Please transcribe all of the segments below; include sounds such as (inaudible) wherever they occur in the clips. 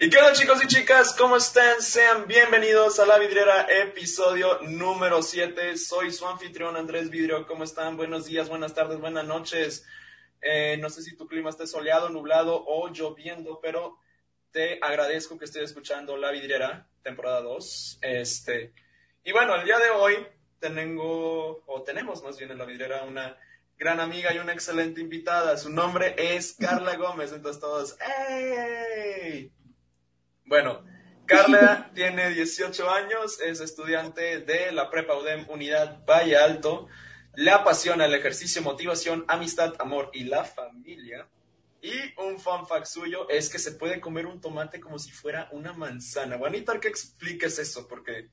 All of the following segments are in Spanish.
¿Y qué onda chicos y chicas? ¿Cómo están? Sean bienvenidos a La Vidriera, episodio número 7. Soy su anfitrión Andrés Vidrio. ¿Cómo están? Buenos días, buenas tardes, buenas noches. Eh, no sé si tu clima esté soleado, nublado o lloviendo, pero te agradezco que estés escuchando La Vidriera, temporada 2. Este, y bueno, el día de hoy tengo, o tenemos más bien en La Vidriera una gran amiga y una excelente invitada. Su nombre es Carla Gómez. Entonces todos, ¡Ey! Bueno, Carla (laughs) tiene 18 años, es estudiante de la Prepa UDEM Unidad Valle Alto. Le apasiona el ejercicio, motivación, amistad, amor y la familia. Y un fun fact suyo es que se puede comer un tomate como si fuera una manzana. Bonito que expliques eso, porque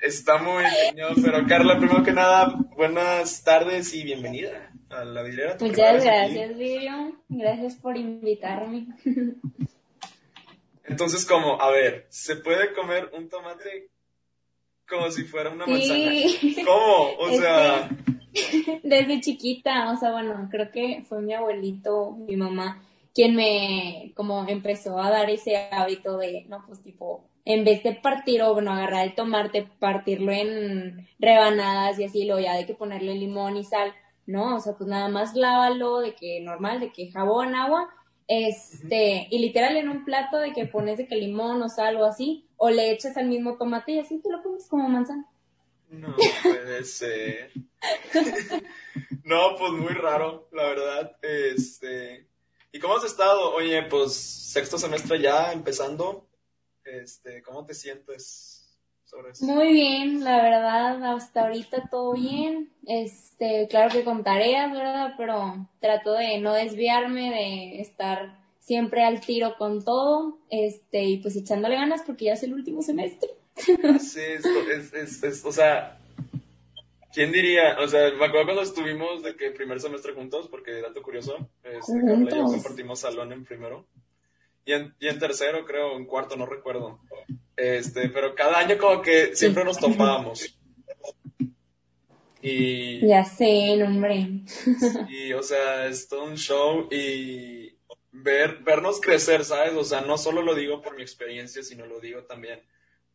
está muy genial. Pero Carla, primero que nada, buenas tardes y bienvenida a la vidriera. Muchas gracias, Virio. Gracias por invitarme. (laughs) Entonces, como, a ver, ¿se puede comer un tomate como si fuera una manzana? ¿Cómo? O sea... (laughs) Desde chiquita, o sea, bueno, creo que fue mi abuelito, mi mamá, quien me como empezó a dar ese hábito de, no, pues tipo, en vez de partir o bueno, agarrar el tomate, partirlo en rebanadas y así, luego ya de que ponerle limón y sal, ¿no? O sea, pues nada más lávalo, de que normal, de que jabón, agua, este, y literal en un plato de que pones de que limón o sal o así, o le echas al mismo tomate y así te lo comes como manzana. No (laughs) puede ser. (laughs) no, pues muy raro, la verdad. Este, ¿y cómo has estado? Oye, pues sexto semestre ya empezando. Este, ¿cómo te sientes? Muy bien, la verdad, hasta ahorita todo bien. Este, claro que con tareas, ¿verdad? Pero trato de no desviarme, de estar siempre al tiro con todo, este, y pues echándole ganas porque ya es el último semestre. (laughs) Sí, es, es, es, o sea, ¿quién diría? O sea, me acuerdo cuando estuvimos de que primer semestre juntos, porque dato curioso, este, y yo compartimos salón en primero. Y en, y en tercero, creo, en cuarto, no recuerdo. Este, pero cada año como que siempre nos topábamos. Y... Ya sé, hombre. Y, o sea, es todo un show y ver, vernos crecer, ¿sabes? O sea, no solo lo digo por mi experiencia, sino lo digo también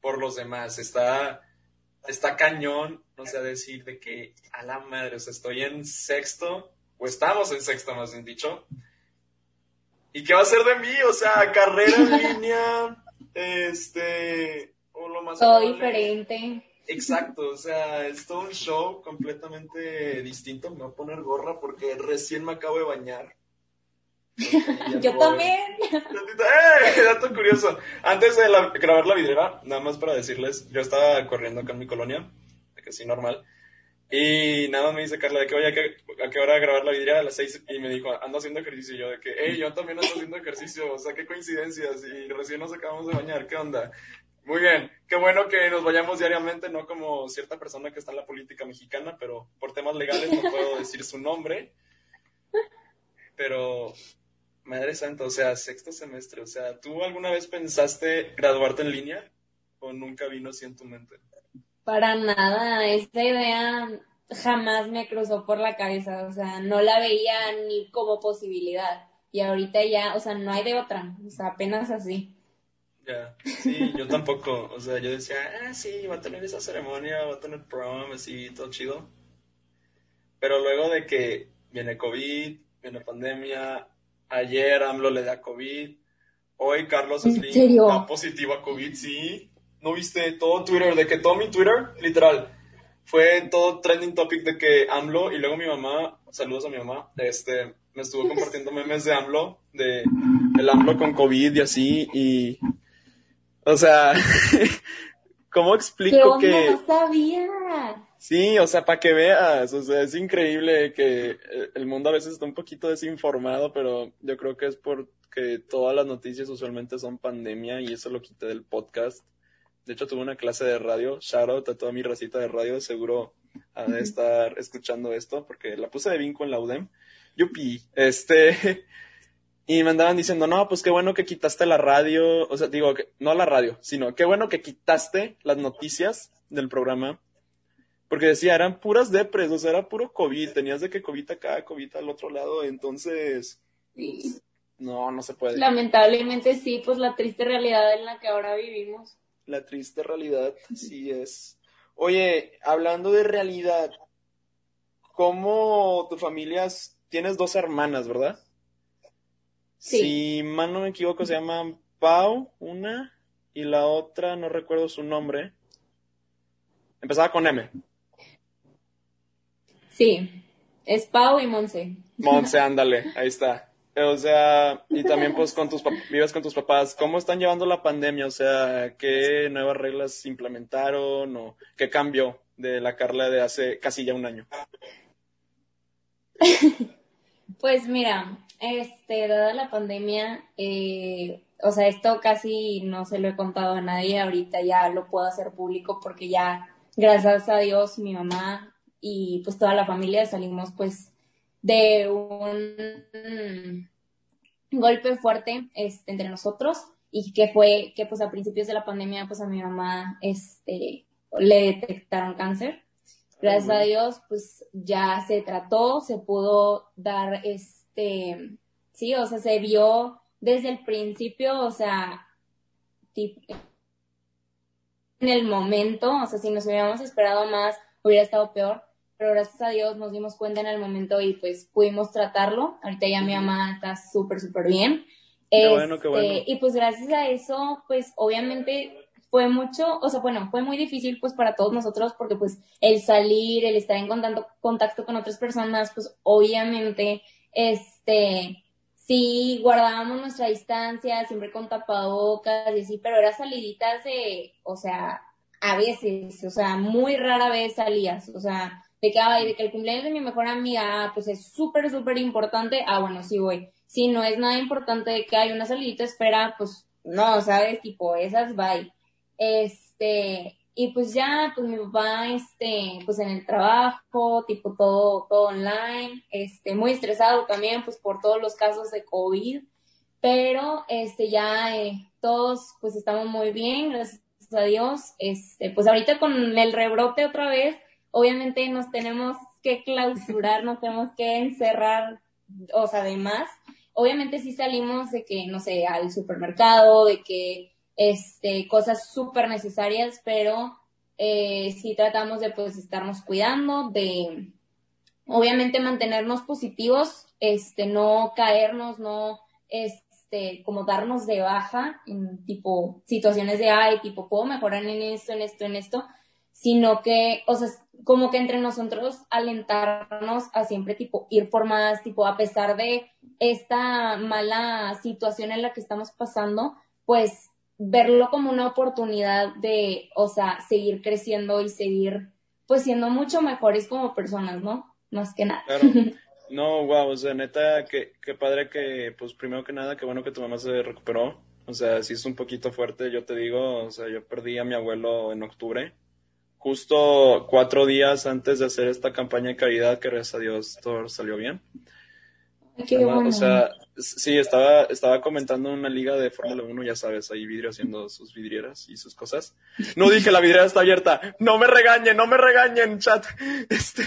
por los demás. Está, está cañón, no sé, decir de que a la madre, o sea, estoy en sexto, o estamos en sexto, más bien dicho. ¿Y qué va a ser de mí? O sea, carrera en línea, este, o lo más... Todo diferente. Exacto, o sea, es todo un show completamente distinto. Me voy a poner gorra porque recién me acabo de bañar. (laughs) Yo también. ¡Eh! Dato curioso. Antes de grabar la vidriera, nada más para decirles, yo estaba corriendo acá en mi colonia, que sí, normal. Y nada me dice Carla de que, oye, ¿a qué, a qué hora grabar la vidriera? A las seis. Y me dijo, ando haciendo ejercicio. Y yo de que, hey, yo también ando haciendo ejercicio. O sea, qué coincidencias. Y recién nos acabamos de bañar. ¿Qué onda? Muy bien. Qué bueno que nos vayamos diariamente, no como cierta persona que está en la política mexicana, pero por temas legales no puedo (laughs) decir su nombre. Pero, madre santa, o sea, sexto semestre. O sea, ¿tú alguna vez pensaste graduarte en línea? ¿O nunca vino así en tu mente? Para nada, esta idea jamás me cruzó por la cabeza, o sea, no la veía ni como posibilidad. Y ahorita ya, o sea, no hay de otra, o sea, apenas así. Ya, sí, yo tampoco, o sea, yo decía, ah, sí, va a tener esa ceremonia, va a tener prom, así, todo chido. Pero luego de que viene COVID, viene pandemia, ayer AMLO le da COVID, hoy Carlos Slim da positivo a COVID, sí, ¿No viste todo Twitter? De que todo mi Twitter, literal, fue todo trending topic de que AMLO y luego mi mamá, saludos a mi mamá, este, me estuvo compartiendo (laughs) memes de AMLO, de el AMLO con COVID y así, y, o sea, (laughs) ¿cómo explico que... No sabía. Sí, o sea, para que veas, o sea, es increíble que el mundo a veces está un poquito desinformado, pero yo creo que es porque todas las noticias usualmente son pandemia y eso lo quité del podcast. De hecho, tuve una clase de radio. Shout out a toda mi racita de radio. Seguro ha de estar escuchando esto porque la puse de vinco en la UDEM. Yupi. Este. (laughs) Y me andaban diciendo, no, pues qué bueno que quitaste la radio. O sea, digo, que, no la radio, sino qué bueno que quitaste las noticias del programa. Porque decía, eran puras depres, o sea, era puro COVID. Tenías de que COVID acá, COVID al otro lado. Entonces. No, no se puede. Lamentablemente sí, pues la triste realidad en la que ahora vivimos. La triste realidad, sí es. Oye, hablando de realidad, ¿cómo tu familia, tienes dos hermanas, verdad? Sí. Si mal no me equivoco, se llaman Pau, una, y la otra, no recuerdo su nombre. Empezaba con M. Sí, es Pau y Monse. Monse, ándale, ahí está. O sea, y también pues con tus vives con tus papás, ¿cómo están llevando la pandemia? O sea, ¿qué nuevas reglas implementaron o qué cambió de la Carla de hace casi ya un año? (laughs) Pues mira, este, dada la pandemia, eh, o sea, esto casi no se lo he contado a nadie, ahorita ya lo puedo hacer público porque ya, gracias a Dios, mi mamá y pues toda la familia salimos pues de un golpe fuerte este, entre nosotros y que fue que pues a principios de la pandemia pues a mi mamá este le detectaron cáncer. Gracias a Dios pues ya se trató se pudo dar este sí o sea se vio desde el principio o sea en el momento o sea si nos hubiéramos esperado más hubiera estado peor pero gracias a Dios nos dimos cuenta en el momento y pues pudimos tratarlo. Ahorita ya mi mamá está súper, súper bien. Qué bueno, qué bueno. Este, y pues gracias a eso, pues obviamente fue mucho, o sea, bueno, fue muy difícil pues para todos nosotros porque pues el salir, el estar en contacto, contacto con otras personas, pues obviamente, este, sí guardábamos nuestra distancia, siempre con tapabocas y así, pero era saliditas de, o sea, a veces, o sea, muy rara vez salías, o sea, de que, ay, de que el cumpleaños de mi mejor amiga, ah, pues es súper, súper importante, ah, bueno, sí voy. Si no es nada importante de que hay una salidita espera, pues no, ¿sabes? Tipo, esas bye. Este, y pues ya, pues mi papá, este, pues en el trabajo, tipo todo, todo online, este, muy estresado también, pues por todos los casos de COVID, pero, este, ya, eh, todos, pues estamos muy bien, gracias a Dios, este, pues ahorita con el rebrote otra vez, obviamente nos tenemos que clausurar, nos tenemos que encerrar, o sea, además, obviamente sí salimos de que, no sé, al supermercado, de que, este, cosas súper necesarias, pero eh, sí tratamos de, pues, estarnos cuidando, de, obviamente, mantenernos positivos, este, no caernos, no, este, como darnos de baja en tipo situaciones de, ay, tipo, puedo mejorar en esto, en esto, en esto, sino que, o sea, como que entre nosotros alentarnos a siempre tipo ir por más, tipo a pesar de esta mala situación en la que estamos pasando, pues verlo como una oportunidad de, o sea, seguir creciendo y seguir pues siendo mucho mejores como personas, ¿no? Más que nada. Claro. (laughs) No, wow, o sea, neta, qué, qué padre que, pues primero que nada, qué bueno que tu mamá se recuperó. O sea, sí es un poquito fuerte, yo te digo, o sea, yo perdí a mi abuelo en octubre justo cuatro días antes de hacer esta campaña de caridad, que gracias a Dios todo salió bien. Qué bueno. O sea, sí, estaba, estaba comentando una liga de Fórmula 1, ya sabes, ahí vidrio haciendo sus vidrieras y sus cosas. No dije la vidriera está abierta. No me regañen, no me regañen, chat. (laughs) Este,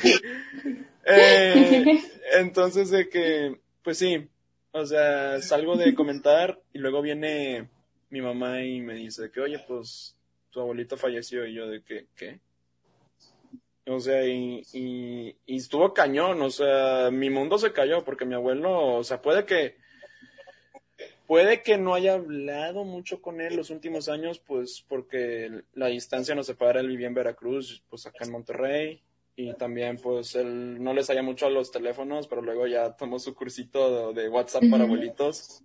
eh, entonces de que, pues sí, o sea, salgo de comentar y luego viene mi mamá y me dice que, oye, pues tu abuelito falleció y yo de que, ¿qué? O sea, y, y, estuvo cañón, o sea, mi mundo se cayó porque mi abuelo, o sea, puede que, puede que no haya hablado mucho con él los últimos años, pues porque la distancia nos separa, él vivía en Veracruz, pues acá en Monterrey, y también pues él no les haya mucho a los teléfonos, pero luego ya tomó su cursito de, WhatsApp para abuelitos.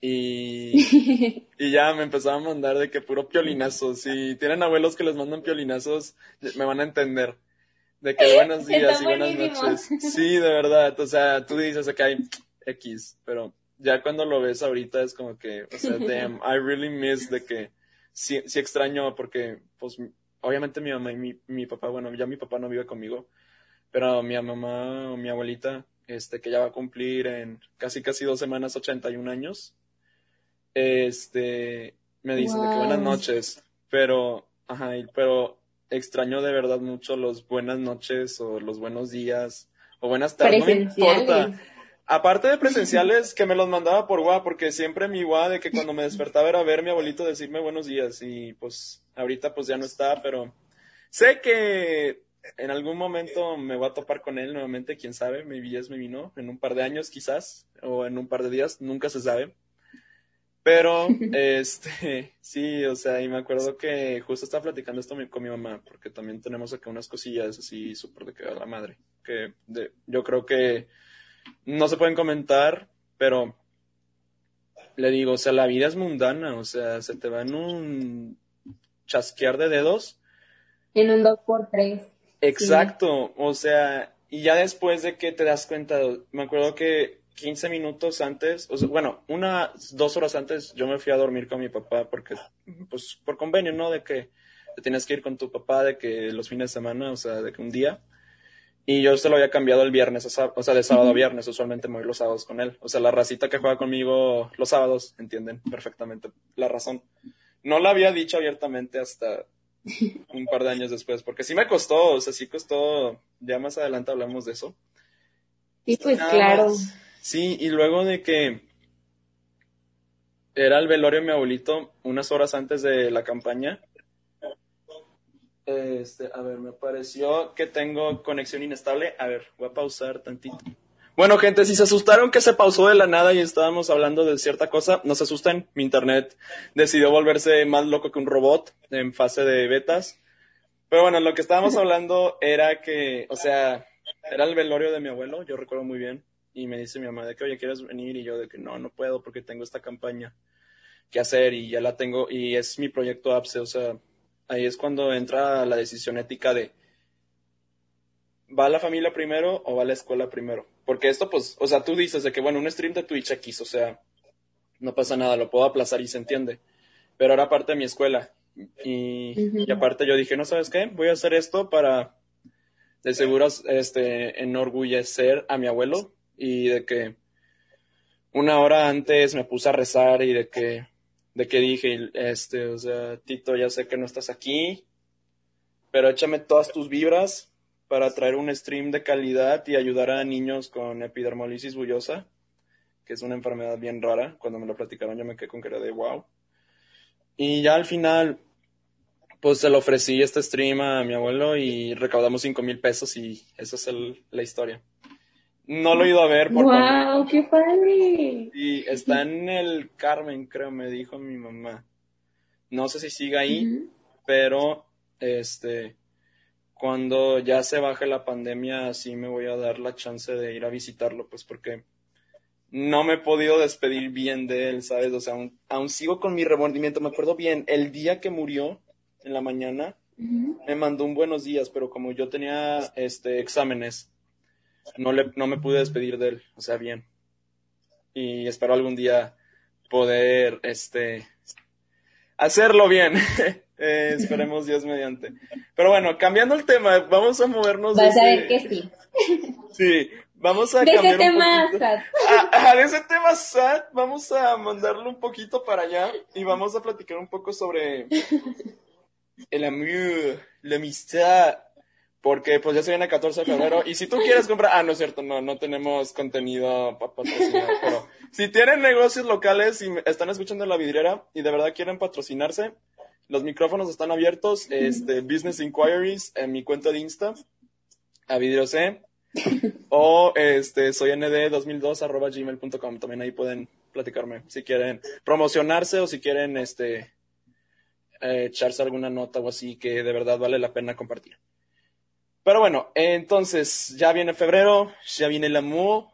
Y, y ya me empezaba a mandar de que puro piolinazo. Si tienen abuelos que les mandan piolinazos, me van a entender. De que buenos (laughs) días y buenas noches. Sí, de verdad. O sea, tú dices que hay X, pero ya cuando lo ves ahorita es como que, o sea, damn, I really miss de que sí, sí extraño porque, pues, obviamente mi mamá y mi, mi papá, bueno, ya mi papá no vive conmigo, pero mi mamá o mi abuelita, este, que ya va a cumplir en casi casi dos semanas 81 años, este, me dice de que buenas noches, pero, ajá, pero extraño de verdad mucho los buenas noches o los buenos días o buenas tardes, no importa. Aparte de presenciales, que me los mandaba por WhatsApp, porque siempre mi WhatsApp de que cuando me despertaba era ver a mi abuelito decirme buenos días. Y pues ahorita pues ya no está, pero sé que en algún momento me voy a topar con él nuevamente, quién sabe, mi es me vino, en un par de años quizás, o en un par de días, nunca se sabe. Pero, (laughs) este, sí, o sea, y me acuerdo que justo estaba platicando esto con mi mamá, porque también tenemos acá unas cosillas así súper de que a la madre, que de, yo creo que no se pueden comentar, pero le digo, o sea, la vida es mundana, o sea, se te va en un chasquear de dedos. En un 2x3. Exacto, o sea, y ya después de que te das cuenta, me acuerdo que 15 minutos antes, o sea, bueno, unas dos horas antes yo me fui a dormir con mi papá porque, pues, por convenio, ¿no? De que te tienes que ir con tu papá, de que los fines de semana, o sea, de que un día. Y yo se lo había cambiado el viernes, o sea, de sábado a viernes. Usualmente me voy los sábados con él. O sea, la racita que juega conmigo los sábados entienden perfectamente la razón. No la había dicho abiertamente hasta (laughs) un par de años después, porque sí me costó, o sea, sí costó. Ya más adelante hablamos de eso. Sí, pues claro. Sí, y luego de que era el velorio de mi abuelito unas horas antes de la campaña, este, a ver, me pareció que tengo conexión inestable. A ver, voy a pausar tantito. Bueno, gente, si se asustaron que se pausó de la nada y estábamos hablando de cierta cosa, no se asusten. Mi internet decidió volverse más loco que un robot en fase de betas. Pero bueno, lo que estábamos (laughs) hablando era que, o sea, era el velorio de mi abuelo, yo recuerdo muy bien. Y me dice mi mamá de que, oye, ¿quieres venir? Y yo de que no, no puedo porque tengo esta campaña que hacer y ya la tengo. Y es mi proyecto APSE, o sea, ahí es cuando entra la decisión ética de ¿va la familia primero o va la escuela primero? Porque esto, pues, o sea, tú dices de que, bueno, un stream de Twitch X, o sea, no pasa nada, lo puedo aplazar y se entiende. Pero ahora parte de mi escuela. Y, aparte yo dije, no sabes qué, voy a hacer esto para de seguro este, enorgullecer a mi abuelo y de que una hora antes me puse a rezar y de que de que dije, este, o sea, Tito, ya sé que no estás aquí, pero échame todas tus vibras para traer un stream de calidad y ayudar a niños con epidermolisis bullosa, que es una enfermedad bien rara. Cuando me lo platicaron yo me quedé con cara de wow. Y ya al final, pues se lo ofrecí este stream a mi abuelo y recaudamos cinco mil pesos y esa es la historia. No lo he ido a ver. Por ¡Wow! ¡Qué padre! Y está en el Carmen, creo, me dijo mi mamá. No sé si sigue ahí, pero este, cuando ya se baje la pandemia, sí me voy a dar la chance de ir a visitarlo, pues porque no me he podido despedir bien de él, ¿sabes? O sea, aún, sigo con mi remordimiento. Me acuerdo bien, el día que murió, en la mañana, me mandó un buenos días, pero como yo tenía este exámenes, no, le, no me pude despedir de él, o sea, bien. Y espero algún día poder, este, hacerlo bien. (laughs) Eh, esperemos Dios mediante. Pero bueno, cambiando el tema, vamos a movernos. Vas a ver que sí. (laughs) Sí, vamos a de ese tema sad. A, de ese tema sad, vamos a mandarlo un poquito para allá y vamos a platicar un poco sobre el amor, la amistad, porque pues ya se viene el 14 de febrero y si tú quieres comprar, ah, no es cierto, no, no tenemos contenido para patrocinar, pero si tienen negocios locales y están escuchando la vidriera y de verdad quieren patrocinarse, los micrófonos están abiertos, este, Business Inquiries en mi cuenta de Insta, a C (laughs) o este, soy nd2002 arroba gmail.com, también ahí pueden platicarme si quieren promocionarse o si quieren este, eh, echarse alguna nota o así que de verdad vale la pena compartir. Pero bueno, entonces ya viene febrero, ya viene el amor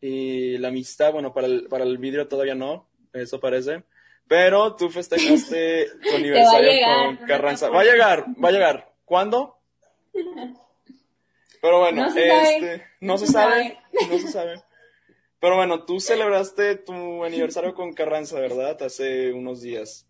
y la amistad. Bueno, para el, para el vídeo todavía no, eso parece. Pero tú festejaste (laughs) tu aniversario con Carranza. Va a llegar, va a llegar. ¿Cuándo? Pero bueno, no se este, sabe. no se sabe, no se sabe. Pero bueno, tú (laughs) celebraste tu aniversario con Carranza, ¿verdad? Hace unos días.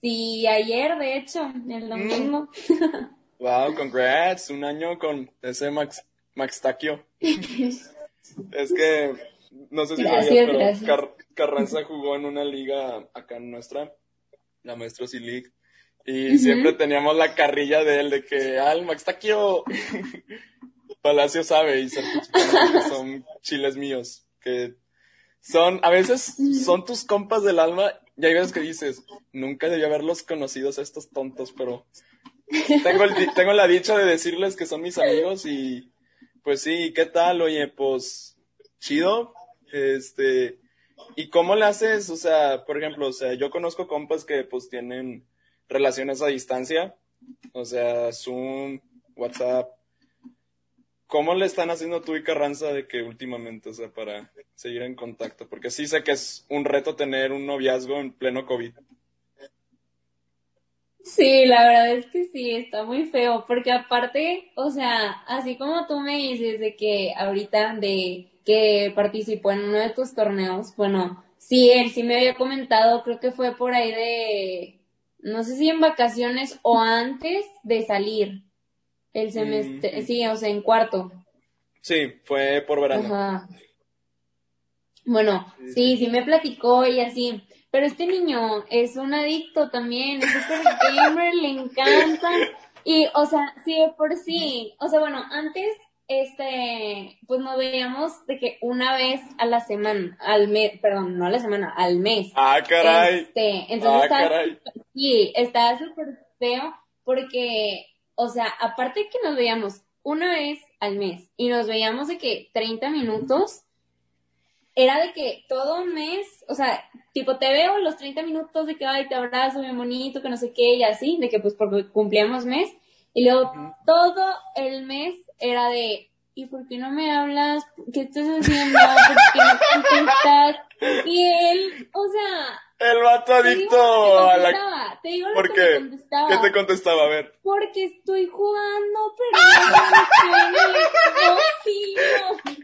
Sí, ayer, de hecho, el domingo. (laughs) Wow, congrats, un año con ese Max, Max Taquio. es que, no sé si sabías, pero Carranza jugó en una liga acá en nuestra, la Maestro C League, y siempre teníamos la carrilla de él, de que, al Max Taquio. Palacio sabe y son chiles míos, que son, a veces son tus compas del alma y hay veces que dices, nunca debí haberlos conocido a estos tontos, pero tengo, tengo la dicha de decirles que son mis amigos y pues sí, ¿qué tal? Oye, pues chido, este, ¿y cómo le haces? O sea, por ejemplo, o sea, yo conozco compas que pues tienen relaciones a distancia, o sea, Zoom, WhatsApp. ¿Cómo le están haciendo tú y Carranza de que últimamente, o sea, para seguir en contacto? Porque sí sé que es un reto tener un noviazgo en pleno COVID. Sí, la verdad es que sí, está muy feo, porque aparte, o sea, así como tú me dices de que ahorita de que participó en uno de tus torneos, bueno, sí, él sí me había comentado, creo que fue por ahí de, no sé si en vacaciones o antes de salir el semestre, sí, o sea, en cuarto. Sí, fue por verano. Ajá. Bueno, sí, sí me platicó y así. Pero este niño es un adicto también, es super gamer, le encanta. Y, o sea, sí, por sí. O sea, bueno, antes, este, pues nos veíamos de que una vez a la semana, al mes, perdón, no a la semana, al mes. Ah, caray. Este, entonces ah, caray. sí, estaba súper feo porque, o sea, aparte que nos veíamos una vez al mes y nos veíamos de que 30 minutos, era de que todo un mes, o sea, tipo, te veo los 30 minutos de que, ay, te abrazo, bien bonito, que no sé qué, y así, de que pues porque cumplíamos mes, y luego todo el mes era de, ¿y por qué no me hablas? ¿Qué estás haciendo? ¿Por qué no (laughs) contestas? Y él, o sea, el vato adicto a la... Te digo lo ¿Por que qué? Me contestaba. ¿Qué te contestaba? A ver. Porque estoy jugando, pero no me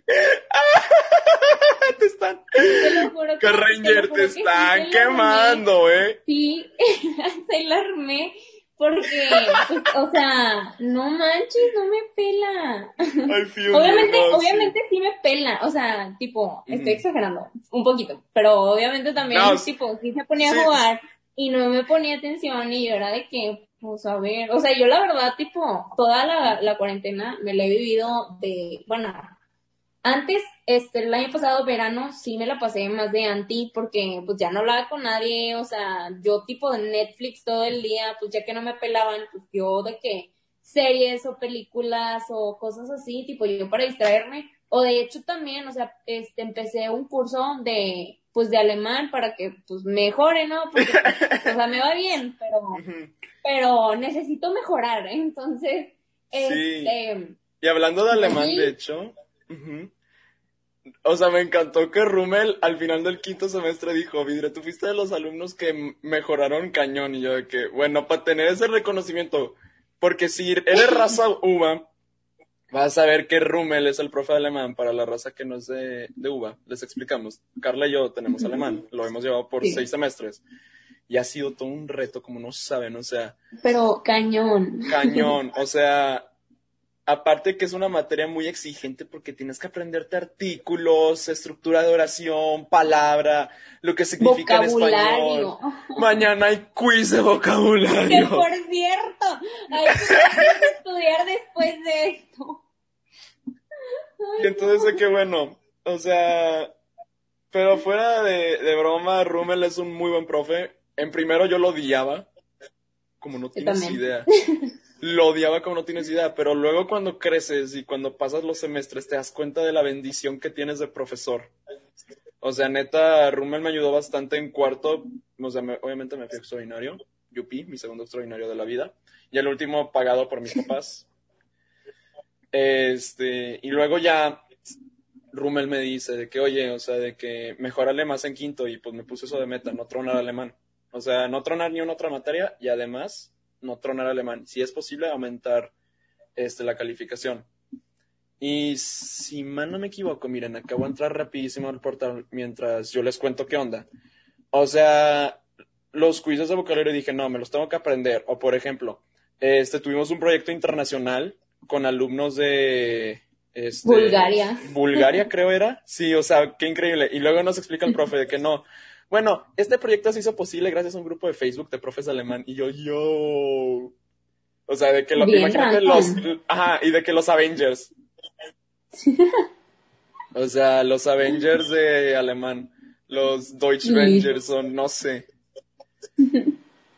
(laughs) Te están... Te lo juro que, Ranger, te, están quemando, ¿eh? Sí, (laughs) se la armé porque, pues, o sea, no manches, no me pela. obviamente, obviamente sí. me pela, o sea, tipo, estoy exagerando un poquito, pero obviamente también, tipo, sí se ponía a jugar y no me ponía atención y yo era de que, pues a ver, o sea, yo la verdad, tipo, toda la, la cuarentena me la he vivido de, bueno, antes, este, el año pasado, verano, sí me la pasé más de anti porque pues ya no hablaba con nadie, o sea, yo tipo de Netflix todo el día, pues ya que no me pelaban, pues yo de que series o películas o cosas así, tipo yo para distraerme, o de hecho también, o sea, este, empecé un curso de, pues de alemán para que pues mejore, ¿no? Porque, o sea, me va bien, pero, (laughs) pero necesito mejorar, ¿eh? entonces, este... Y hablando de alemán, de hecho, o sea, me encantó que Rummel al final del quinto semestre dijo, Vidre, tú fuiste de los alumnos que mejoraron cañón. Y yo de que, bueno, para tener ese reconocimiento, porque si eres raza uva, vas a ver que Rummel es el profe de alemán para la raza que no es de, uva. Les explicamos. Carla y yo tenemos alemán, lo hemos llevado por seis semestres. Y ha sido todo un reto, como no saben, o sea. Pero cañón. Cañón, o sea, Aparte que es una materia muy exigente porque tienes que aprenderte artículos, estructura de oración, palabra, lo que significa en español. Mañana hay quiz de vocabulario. Que (laughs) por cierto, hay que estudiar después de esto. y entonces que bueno, o sea, pero fuera de, de broma, Rummel es un muy buen profe. En primero yo lo odiaba, como no tienes idea. (laughs) lo odiaba como no tienes idea, pero luego cuando creces y cuando pasas los semestres te das cuenta de la bendición que tienes de profesor. O sea, neta, Rummel me ayudó bastante en cuarto, o sea, obviamente me fui extraordinario, Yupi, mi segundo extraordinario de la vida, y el último pagado por mis papás. Este, y luego ya Rummel me dice de que, oye, o sea, de que mejorale más en quinto, y pues me puse eso de meta, no tronar alemán. O sea, no tronar ni una otra materia, y además no tronar alemán. Si es posible, aumentar este, la calificación. Y si mal no me equivoco, miren, acabo de entrar rapidísimo al portal mientras yo les cuento qué onda. O sea, los quizzes de vocabulario dije, no, me los tengo que aprender. O por ejemplo, este, tuvimos un proyecto internacional con alumnos de... Este, Bulgaria. Bulgaria creo era. Sí, o sea, qué increíble. Y luego nos explica el (laughs) profe de que no, bueno, este proyecto se hizo posible gracias a un grupo de Facebook de profes alemán y yo, yo. O sea, de que lo, imagínate los, ajá, y de que los Avengers. O sea, los Avengers de alemán, los Deutsche Rangers son, no sé.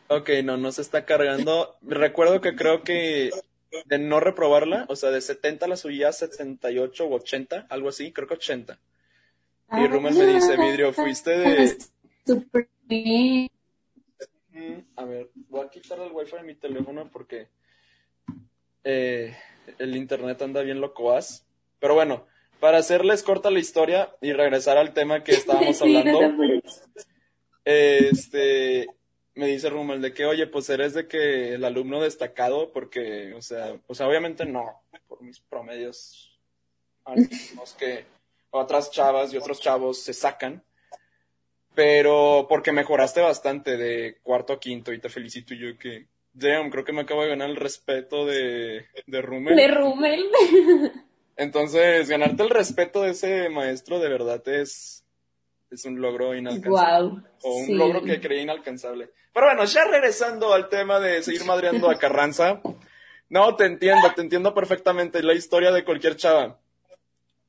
Ok, no, no se está cargando. Recuerdo que creo que de no reprobarla, o sea, de 70 la subía 78 o 80, algo así, creo que 80. Y Rumel me dice, Vidrio, fuiste de... Super bien. A ver, voy a quitar el wifi de mi teléfono porque eh, el internet anda bien locoaz. Pero bueno, para hacerles corta la historia y regresar al tema que estábamos (laughs) hablando, este, me dice Rumel de que, oye, pues eres de que el alumno destacado, porque, o sea, o sea, obviamente no, por mis promedios, (laughs) alumnos que otras chavas y otros chavos se sacan, pero porque mejoraste bastante de cuarto a quinto y te felicito yo que, damn, creo que me acabo de ganar el respeto de, de Rumel. De Rummel. (laughs) Entonces, ganarte el respeto de ese maestro de verdad es, es un logro inalcanzable. Wow. O un sí. logro que creí inalcanzable. Pero bueno, ya regresando al tema de seguir madreando a Carranza. No, te entiendo, te entiendo perfectamente. La historia de cualquier chava.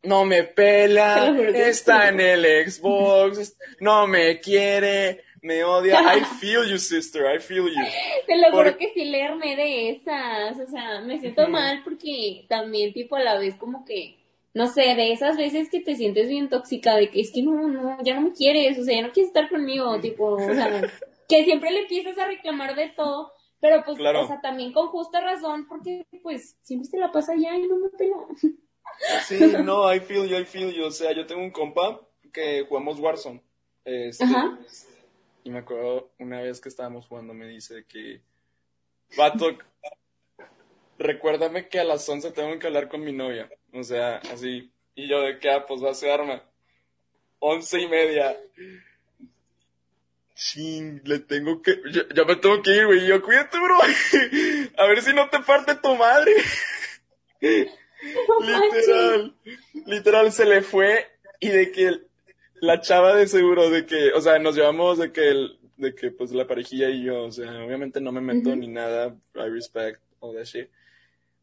No me pela, está en el Xbox, no me quiere, me odia. I (laughs) feel you, sister, I feel you. Te lo juro Por- que sí leerme de esas, o sea, me siento mal porque también tipo a la vez como que, no sé, de esas veces que te sientes bien tóxica, de que es que no, no, ya no me quieres, o sea, ya no quieres estar conmigo, tipo, o sea, (laughs) que siempre le empiezas a reclamar de todo, pero pues, Claro. o sea, también con justa razón, porque pues siempre se la pasa allá y no me pela. (laughs) Sí, no, I feel you, I feel you. O sea, yo tengo un compa que jugamos Warzone. Este, Ajá. Y me acuerdo una vez que estábamos jugando, me dice que, vato, recuérdame que a las 11 tengo que hablar con mi novia. O sea, así. Y yo de que, ah, pues va a ser arma. Once y media. Chin, le tengo que, ya, ya me tengo que ir, güey. Yo, cuídate, bro. (laughs) A ver si no te parte tu madre. Literal, literal se le fue y de que la chava de seguro de que, o sea, nos llevamos de que el, de que pues la parejilla y yo, o sea, obviamente no me meto ni nada, I respect all that shit.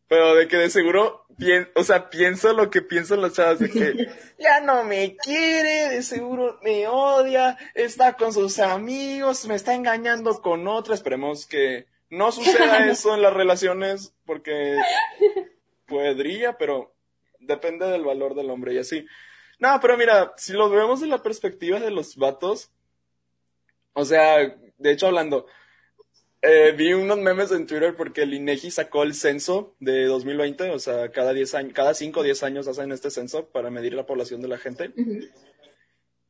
Pero de que de seguro, pien, o sea, pienso lo que piensan las chavas de que (laughs) ya no me quiere, de seguro me odia, está con sus amigos, me está engañando con otra. Esperemos que no suceda (laughs) eso en las relaciones porque podría, pero depende del valor del hombre y así. No, pero mira, si lo vemos de la perspectiva de los vatos, o sea, de hecho hablando, eh, vi unos memes en Twitter porque el INEGI sacó el censo de 2020, o sea, cada 10 años, cada 5 o 10 años hacen este censo para medir la población de la gente.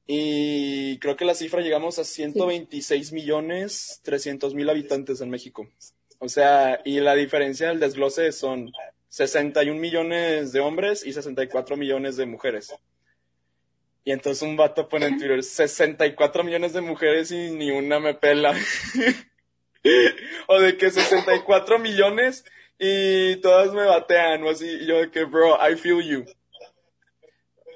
Y creo que la cifra llegamos a 126 millones 300 mil habitantes en México. O sea, y la diferencia del desglose son 61 millones de hombres y 64 millones de mujeres. Y entonces un vato pone en Twitter 64 millones de mujeres y ni una me pela. (laughs) o de que 64 millones y todas me batean o así. Yo de que, bro, I feel you.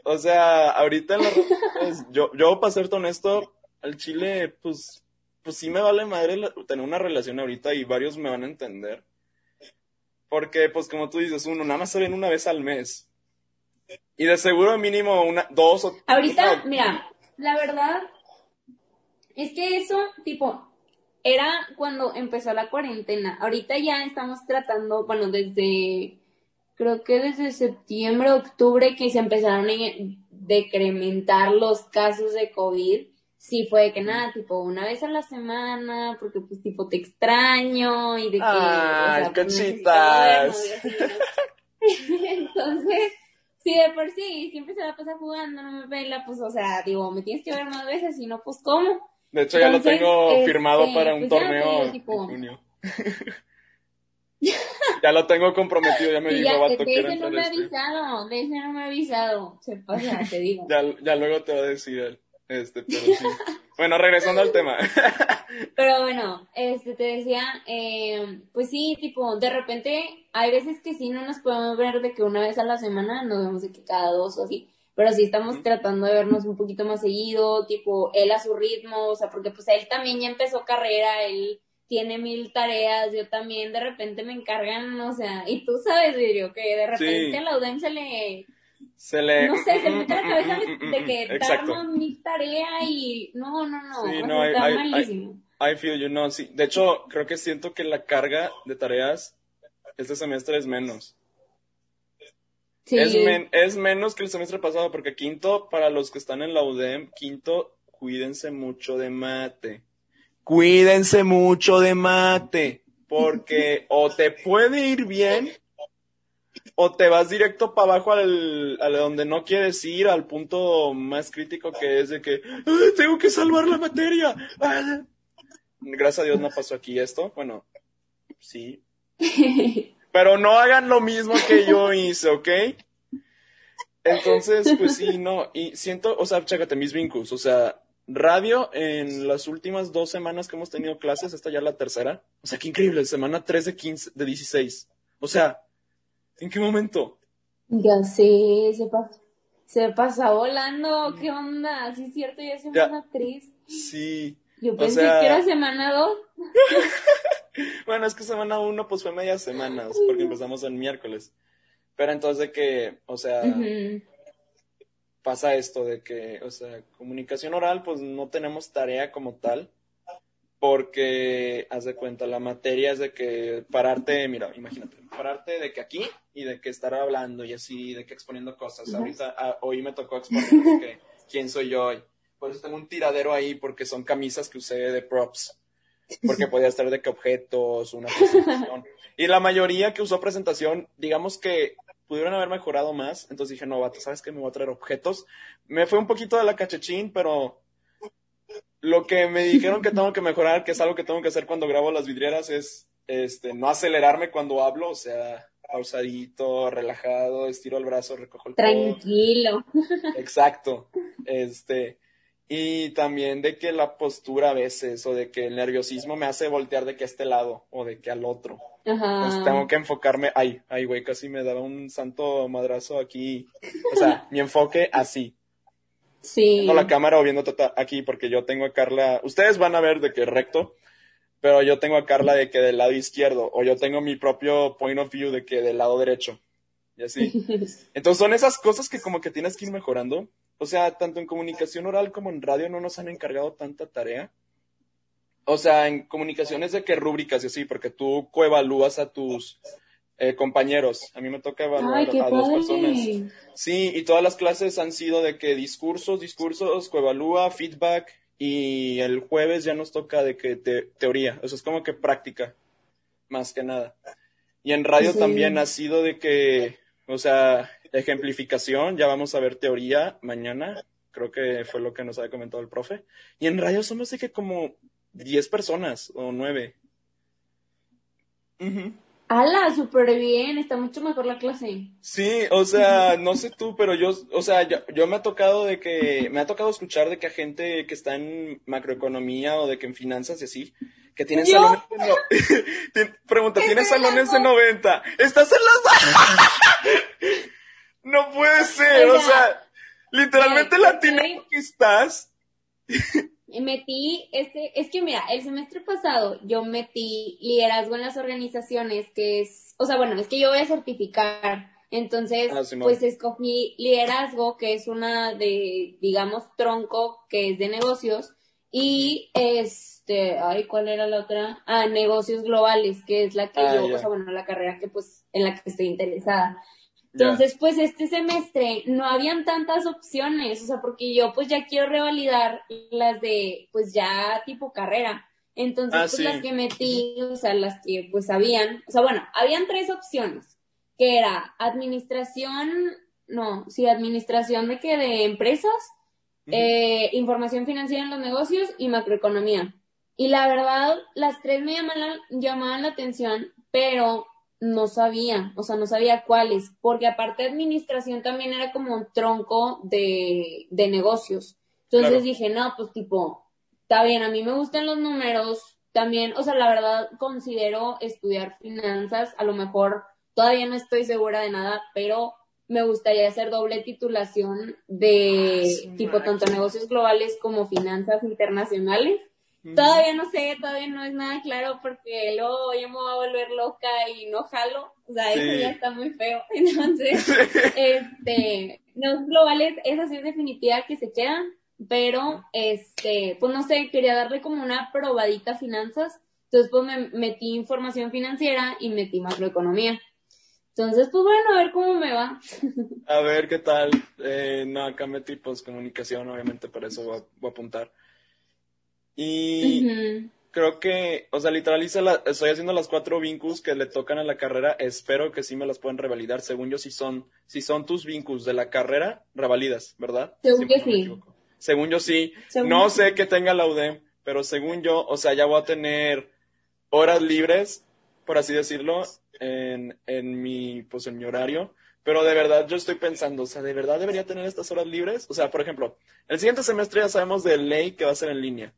O sea, ahorita relaciones, yo, yo para serte honesto, al chile, pues, pues sí me vale madre tener una relación ahorita y varios me van a entender. Porque, pues como tú dices, uno, nada más se ven una vez al mes. Y de seguro mínimo una, dos o... Ahorita, no, mira, la verdad es que eso, tipo, era cuando empezó la cuarentena. Ahorita ya estamos tratando, bueno, desde, creo que desde septiembre, octubre, que se empezaron a decrementar los casos de COVID. Sí fue que nada, tipo, una vez a la semana, porque pues tipo te extraño y de que... Ay, pues, conchitas. ¿no? (laughs) Entonces, si de por sí siempre se la pasa jugando, no me pela, pues, o sea, digo, me tienes que ver más veces, si no, pues, ¿cómo? De hecho, ya lo tengo este, firmado para un pues torneo en junio. (laughs) ya lo tengo comprometido, ya me dijo, ya, vato, de quiero ese no entrar me ha este". avisado, de ese no me ha avisado, se pasa, te digo. Ya, ya luego te va a decir él. Este, pero sí. Bueno, regresando al tema. (laughs) Pero bueno, este te decía, eh, pues sí, tipo, de repente hay veces que sí no nos podemos ver de que una vez a la semana nos vemos de que cada dos o así, pero sí estamos tratando de vernos un poquito más seguido, tipo, él a su ritmo, o sea, porque pues él también ya empezó carrera, él tiene mil tareas, yo también de repente me encargan, o sea, y tú sabes, Vidrio, que de repente Sí. a la se le se le... No sé, se me mete la (laughs) cabeza de, que dar mi tarea y... No, no, no. Sí, no, está malísimo. I, feel you, no, sí. De hecho, creo que siento que la carga de tareas este semestre es menos. Sí. Es, es menos que el semestre pasado, porque quinto, para los que están en la UDEM, quinto, cuídense mucho de mate. Cuídense mucho de mate, porque o te puede ir bien o te vas directo para abajo al, a donde no quieres ir, al punto más crítico que es de que tengo que salvar la materia. (laughs) Gracias a Dios no pasó aquí esto. Bueno, sí. (laughs) Pero no hagan lo mismo que yo hice, ¿ok? Entonces, pues sí, no. Y siento, o sea, chécate mis vincus. O sea, radio en las últimas dos semanas que hemos tenido clases, esta ya la tercera. O sea, qué increíble, semana 3 de 15, de 16. O sea, ¿En qué momento? Ya sé, se pasa, se pasa volando, ¿qué onda? Sí es cierto, ya es semana 3. Sí. Yo pensé que era semana 2. (laughs) bueno, es que semana 1 pues fue media semana, porque empezamos el miércoles. Pero entonces de que, o sea, pasa esto de que, o sea, comunicación oral pues no tenemos tarea como tal porque, haz de cuenta, la materia es de que pararte, mira, imagínate, pararte de que aquí y de que estar hablando y así, de que exponiendo cosas. Ahorita, ah, hoy me tocó exponer que, quién soy yo hoy. Por eso tengo un tiradero ahí porque son camisas que usé de props. Porque podía estar de que objetos, una presentación. (laughs) Y la mayoría que usó presentación, digamos que pudieron haber mejorado más. Entonces dije, no, vato, ¿sabes qué? Me voy a traer objetos. Me fue un poquito de la cachechín, pero lo que me dijeron que (laughs) tengo que mejorar, que es algo que tengo que hacer cuando grabo las vidrieras, es este, no acelerarme cuando hablo, o sea, pausadito, relajado, estiro el brazo, recojo el Tranquilo. Exacto. Este, y también de que la postura a veces, o de que el nerviosismo me hace voltear de que a este lado, o de que al otro. Ajá. tengo que enfocarme, ay, ay, güey, casi me daba un santo madrazo aquí. O sea, mi enfoque así. Sí. Viendo la cámara o viendo aquí porque yo tengo a Carla, ustedes van a ver de que recto, pero yo tengo a Carla de que del lado izquierdo o yo tengo mi propio point of view de que del lado derecho. Y así. (laughs) Entonces son esas cosas que como que tienes que ir mejorando. O sea, tanto en comunicación oral como en radio no nos han encargado tanta tarea. O sea, en comunicaciones de que rúbricas y así, porque tú coevalúas a tus eh, compañeros. A mí me toca evaluar a dos personas. Sí, y todas las clases han sido de que discursos, discursos, coevalúa, feedback, y el jueves ya nos toca de que teoría. Eso es como que práctica, más que nada. Y en radio también ha sido de que, o sea, ejemplificación, ya vamos a ver teoría mañana, creo que fue lo que nos había comentado el profe. Y en radio somos de que como 10 personas o 9. ¡Hala! Súper bien, está mucho mejor la clase. Sí, o sea, no sé tú, pero yo, o sea, yo, me ha tocado de que, me ha tocado escuchar de que a gente que está en macroeconomía o de que en finanzas y así, que tienen salones de no... (laughs) Pregunta, ¿tienes salones de 90? ¿Estás en las... (laughs) no puede ser, o sea, literalmente la que estás metí este, es que mira, el semestre pasado yo metí liderazgo en las organizaciones, que es, o sea, bueno, es que yo voy a certificar, entonces, ah, pues escogí liderazgo, que es una de, digamos, tronco, que es de negocios, y este, ay, ¿cuál era la otra? Ah, negocios globales, que es la que ah, yo, o sea, bueno, la carrera que pues, en la que estoy interesada. Entonces, pues este semestre no habían tantas opciones, o sea, porque yo pues ya quiero revalidar las de pues ya tipo carrera. Entonces, ah, pues las que metí, o sea, las que pues habían, o sea, bueno, habían tres opciones, que era administración, no, sí, administración de que de empresas, eh, información financiera en los negocios y macroeconomía. Y la verdad, las tres me llamaban, llamaban la atención, pero no sabía, o sea, no sabía cuáles, porque aparte administración también era como un tronco de, de negocios. Entonces dije, no, pues tipo, está bien, a mí me gustan los números, también, o sea, la verdad considero estudiar finanzas, a lo mejor todavía no estoy segura de nada, pero me gustaría hacer doble titulación de tipo tanto negocios globales como finanzas internacionales. Todavía no sé, todavía no es nada claro porque luego yo me voy a volver loca y no jalo. O sea, eso ya está muy feo. (laughs) Entonces, este, los globales, esa sí es definitiva que se quedan, pero este, pues no sé, quería darle como una probadita a finanzas. Entonces, pues me metí información financiera y metí macroeconomía. Entonces, pues bueno, a ver cómo me va. (laughs) A ver qué tal. Eh, no, acá metí pues comunicación, obviamente, para eso voy a, apuntar. Y creo que, o sea, literal estoy haciendo las cuatro vincus que le tocan a la carrera. Espero que sí me las puedan revalidar. Según yo, si son, si son tus vincus de la carrera, revalidas, ¿verdad? Según que sí. según yo sí. no sé que tenga la UDEM, pero según yo, o sea, ya voy a tener horas libres, por así decirlo, en, en, mi, pues, en mi horario. Pero de verdad yo estoy pensando, o sea, ¿de verdad debería tener estas horas libres? O sea, por ejemplo, el siguiente semestre ya sabemos de ley que va a ser en línea.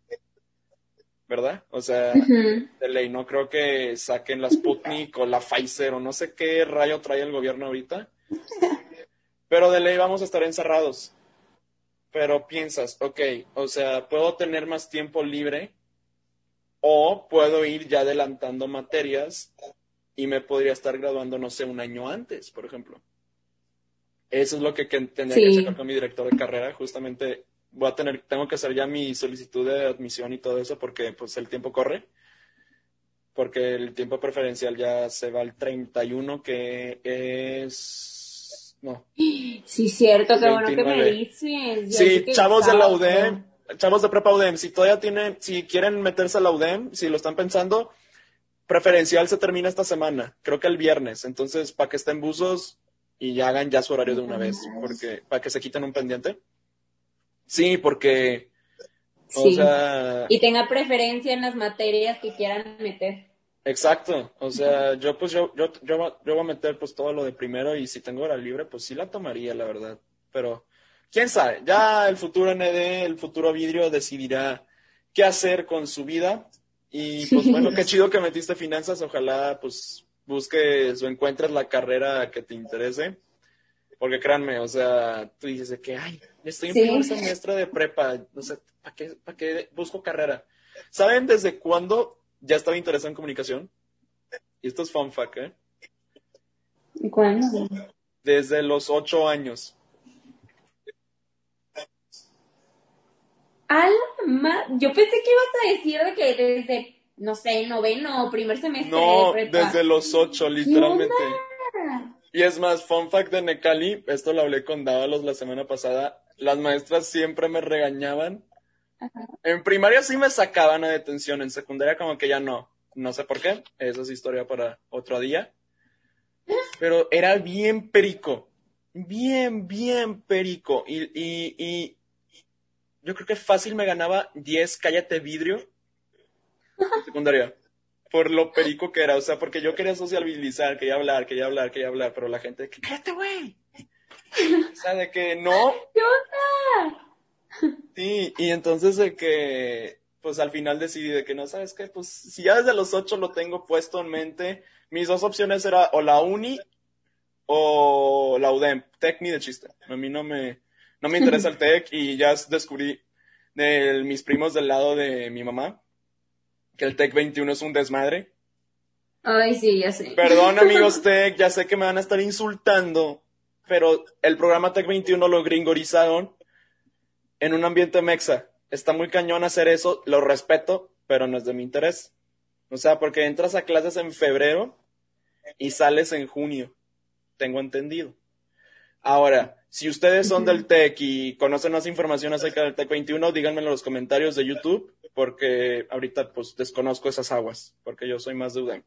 ¿Verdad? O sea, de ley, no creo que saquen la Sputnik o la Pfizer o no sé qué rayo trae el gobierno ahorita. Pero de ley vamos a estar encerrados. Pero piensas, ok, o sea, puedo tener más tiempo libre o puedo ir ya adelantando materias y me podría estar graduando, no sé, un año antes, por ejemplo. Eso es lo que, tendría que hacer con mi director de carrera. Justamente voy a tener, tengo que hacer ya mi solicitud de admisión y todo eso porque pues el tiempo corre. Porque el tiempo preferencial ya se va al 31, que es... No. Sí, cierto, qué bueno que me dices. sí, chavos de la UDEM, chavos de prepa UDEM, si todavía tienen, si quieren meterse a la UDEM, si lo están pensando, preferencial se termina esta semana, creo que el viernes. Entonces, para que estén buzos y ya hagan ya su horario de una vez, porque para que se quiten un pendiente. Sí, porque o sea, y tenga preferencia en las materias que quieran meter. Exacto, o sea, yo pues yo, yo, yo, yo voy a meter pues todo lo de primero y si tengo hora libre pues sí la tomaría, la verdad. Pero quién sabe, ya el futuro ND, el futuro vidrio decidirá qué hacer con su vida y pues bueno, qué chido que metiste finanzas. Ojalá pues busques o encuentres la carrera que te interese. Porque créanme, o sea, tú dices de que, ay, estoy en primer semestre de prepa, no sé, ¿para qué, ¿para qué busco carrera? ¿Saben desde cuándo ya estaba interesado en comunicación? Y esto es fun fact, ¿eh? ¿Cuándo? Desde los ocho años. Alma, yo pensé que ibas a decir de que desde, no sé, noveno o primer semestre. No, desde los ocho, literalmente. Y es más, fun fact de Necali, esto lo hablé con Dávalos la semana pasada, las maestras siempre me regañaban. En primaria sí me sacaban a detención, en secundaria como que ya no. No sé por qué, eso es historia para otro día. Pero era bien perico, bien, bien perico. Y, y, y yo creo que fácil me ganaba 10 cállate vidrio en secundaria. Por lo perico que era, o sea, porque yo quería sociabilizar, quería hablar, quería hablar, quería hablar, pero la gente, que cállate, güey. O sea, de que no. (laughs) ¿Qué onda? Sí, y entonces de que, pues al final decidí de que no, ¿sabes qué? Pues si ya desde los ocho lo tengo puesto en mente, mis dos opciones eran o la uni o la UDEM. Tech me de chiste. A mí no me, no me interesa el (laughs) tech y ya descubrí de mis primos del lado de mi mamá que el tech 21 es un desmadre. Ay, sí, ya sé. Perdón, (laughs) amigos tech, ya sé que me van a estar insultando, pero el programa Tech 21 lo gringorizaron en un ambiente mexa. Está muy cañón hacer eso, lo respeto, pero no es de mi interés. O sea, porque entras a clases en febrero y sales en junio. Tengo entendido. Ahora, si ustedes son del TEC y conocen más información acerca del TEC 21, díganme en los comentarios de YouTube, porque ahorita pues desconozco esas aguas, porque yo soy más de UDEM.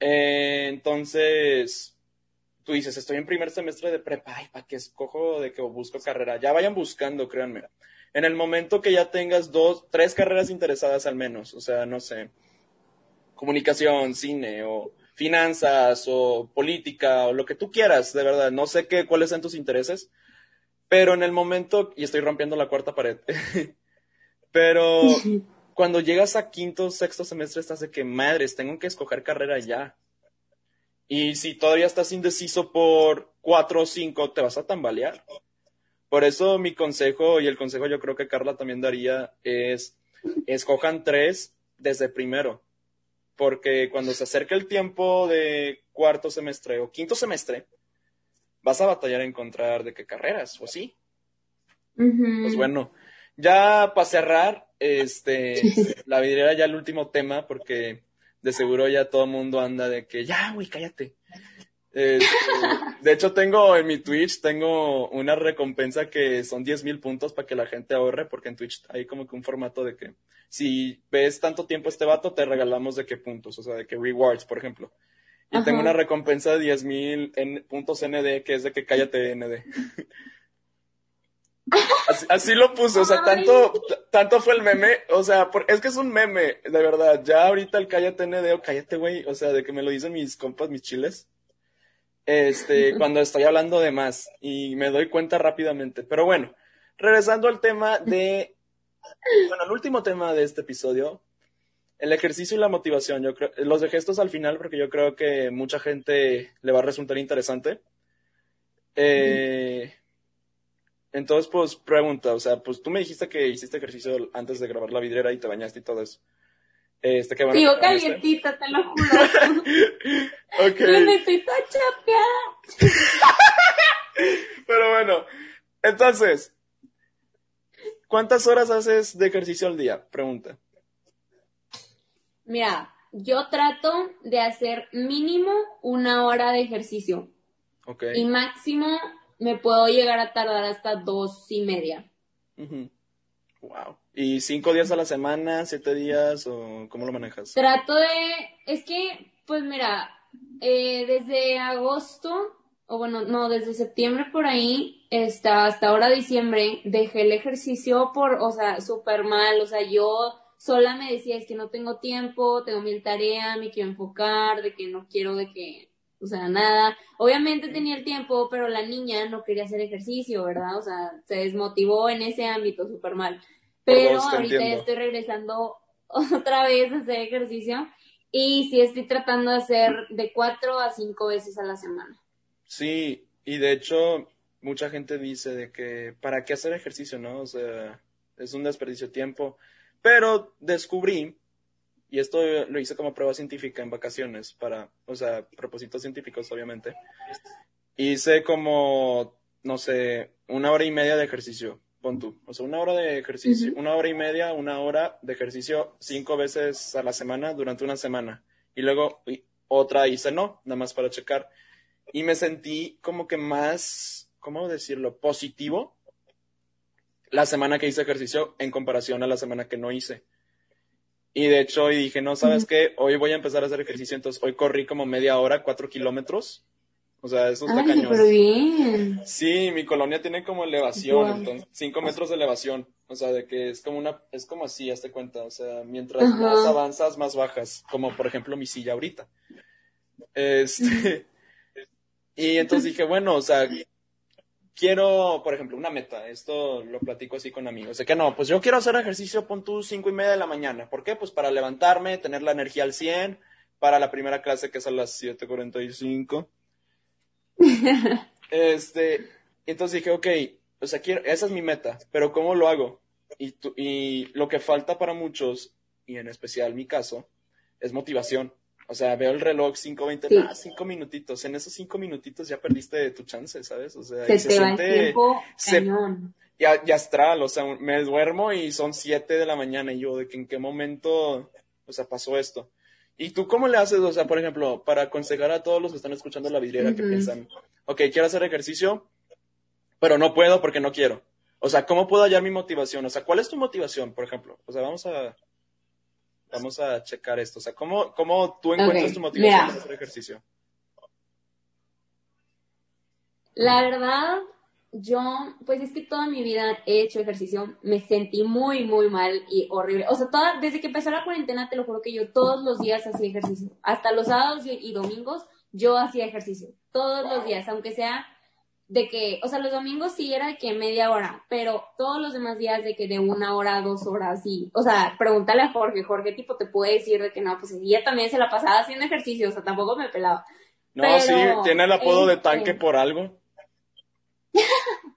Eh, entonces, tú dices, estoy en primer semestre de prepa, ay, ¿para qué escojo de que busco carrera? Ya vayan buscando, créanme. En el momento que ya tengas dos, tres carreras interesadas al menos, o sea, no sé, comunicación, cine o finanzas o política o lo que tú quieras, de verdad. No sé qué, cuáles son tus intereses, pero en el momento, y estoy rompiendo la cuarta pared, (laughs) pero cuando llegas a quinto, sexto semestre, estás de que madres, tengo que escoger carrera ya. Y si todavía estás indeciso por cuatro o cinco, te vas a tambalear. Por eso mi consejo, y el consejo yo creo que Carla también daría, es escojan tres desde primero. Porque cuando se acerca el tiempo de cuarto semestre o quinto semestre, vas a batallar a encontrar de qué carreras, ¿o sí? Pues bueno, ya para cerrar, este, (laughs) la vidriera ya el último tema, porque de seguro ya todo el mundo anda de que, ya, güey, cállate. Este, de hecho, tengo en mi Twitch, tengo una recompensa que son 10 mil puntos para que la gente ahorre, porque en Twitch hay como que un formato de que si ves tanto tiempo este vato, te regalamos de qué puntos, o sea, de qué rewards, por ejemplo. Y tengo una recompensa de 10 mil puntos ND, que es de que cállate ND. Así, lo puse, o sea, tanto, tanto fue el meme, o sea, es que es un meme, de verdad. Ya ahorita el cállate ND o cállate, güey, o sea, de que me lo dicen mis compas, mis chiles este, (laughs) cuando estoy hablando de más y me doy cuenta rápidamente. Pero bueno, regresando al tema de, bueno, el último tema de este episodio, el ejercicio y la motivación. Yo creo, los de gestos al final porque yo creo que mucha gente le va a resultar interesante. Eh, entonces, pues pregunta, o sea, pues tú me dijiste que hiciste ejercicio antes de grabar la vidriera y te bañaste y todo eso. Este, bueno, Sigo calientita, te lo juro. (laughs) ok. (laughs) Pero bueno, entonces, ¿cuántas horas haces de ejercicio al día? Pregunta. Mira, yo trato de hacer mínimo una hora de ejercicio. Ok. Y máximo me puedo llegar a tardar hasta dos y media. Wow. ¿Y cinco días a la semana, siete días o cómo lo manejas? Trato de, es que, pues mira, eh, desde agosto, o bueno, no, desde septiembre por ahí, hasta, hasta ahora diciembre, dejé el ejercicio por, o sea, súper mal, o sea, yo sola me decía, es que no tengo tiempo, tengo mil tarea, me quiero enfocar, de que no quiero de que, o sea, nada. Obviamente tenía el tiempo, pero la niña no quería hacer ejercicio, ¿verdad? O sea, se desmotivó en ese ámbito súper mal. Pero ahorita ya estoy regresando (laughs) otra vez a hacer ejercicio y sí estoy tratando de hacer de cuatro a cinco veces a la semana. Sí, y de hecho mucha gente dice de que para qué hacer ejercicio, ¿no? O sea, es un desperdicio de tiempo. Pero descubrí, y esto lo hice como prueba científica en vacaciones, para, o sea, propósitos científicos, obviamente. Hice como, no sé, una hora y media de ejercicio pon tú, o sea, una hora de ejercicio, una hora y media, una hora de ejercicio cinco veces a la semana durante una semana. Y luego otra hice no, nada más para checar. Y me sentí como que más, ¿cómo decirlo? Positivo la semana que hice ejercicio en comparación a la semana que no hice. Y de hecho, hoy dije, no, ¿sabes qué? Hoy voy a empezar a hacer ejercicio, entonces hoy corrí como media hora, cuatro kilómetros o sea, eso está Ay, Pero bien. Sí, mi colonia tiene como elevación, entonces, cinco metros de elevación. O sea, de que es como una, es como así, hazte cuenta. O sea, mientras más avanzas, más bajas. Como por ejemplo mi silla ahorita. Este. (laughs) y entonces dije, bueno, o sea, quiero, por ejemplo, una meta. Esto lo platico así con amigos. De que no, pues yo quiero hacer ejercicio, pon tú cinco y media de la mañana. ¿Por qué? Pues para levantarme, tener la energía al 100, para la primera clase que es a las 7.45 (laughs) este, entonces dije, ok, o sea, quiero, esa es mi meta, pero ¿cómo lo hago? Y, y lo que falta para muchos, y en especial mi caso, es motivación. O sea, veo el reloj 5.20, sí. ah, cinco minutitos. En esos cinco minutitos ya perdiste tu chance, ¿sabes? O sea, se, te va el tiempo cañón. Ya, ya astral, o sea, me duermo y son 7 de la mañana y yo, de que en qué momento, o sea, pasó esto. ¿Y tú cómo le haces, o sea, por ejemplo, para aconsejar a todos los que están escuchando la vidriera que piensan, ok, quiero hacer ejercicio, pero no puedo porque no quiero? O sea, ¿cómo puedo hallar mi motivación? O sea, ¿cuál es tu motivación, por ejemplo? O sea, vamos a, vamos a checar esto. O sea, ¿cómo, cómo tú encuentras tu motivación para hacer ejercicio? La verdad, yo, pues es que toda mi vida he hecho ejercicio, me sentí muy, muy mal y horrible. O sea, toda, desde que empezó la cuarentena, te lo juro que yo todos los días hacía ejercicio. Hasta los sábados y, domingos yo hacía ejercicio. Todos los días, aunque sea de que, o sea, los domingos sí era de que media hora, pero todos los demás días de que de una hora, dos horas, y, o sea, pregúntale a Jorge, Jorge tipo te puede decir de que no, pues ella también se la pasaba haciendo ejercicio, o sea, tampoco me pelaba. No, sí, tiene el apodo de tanque este por algo.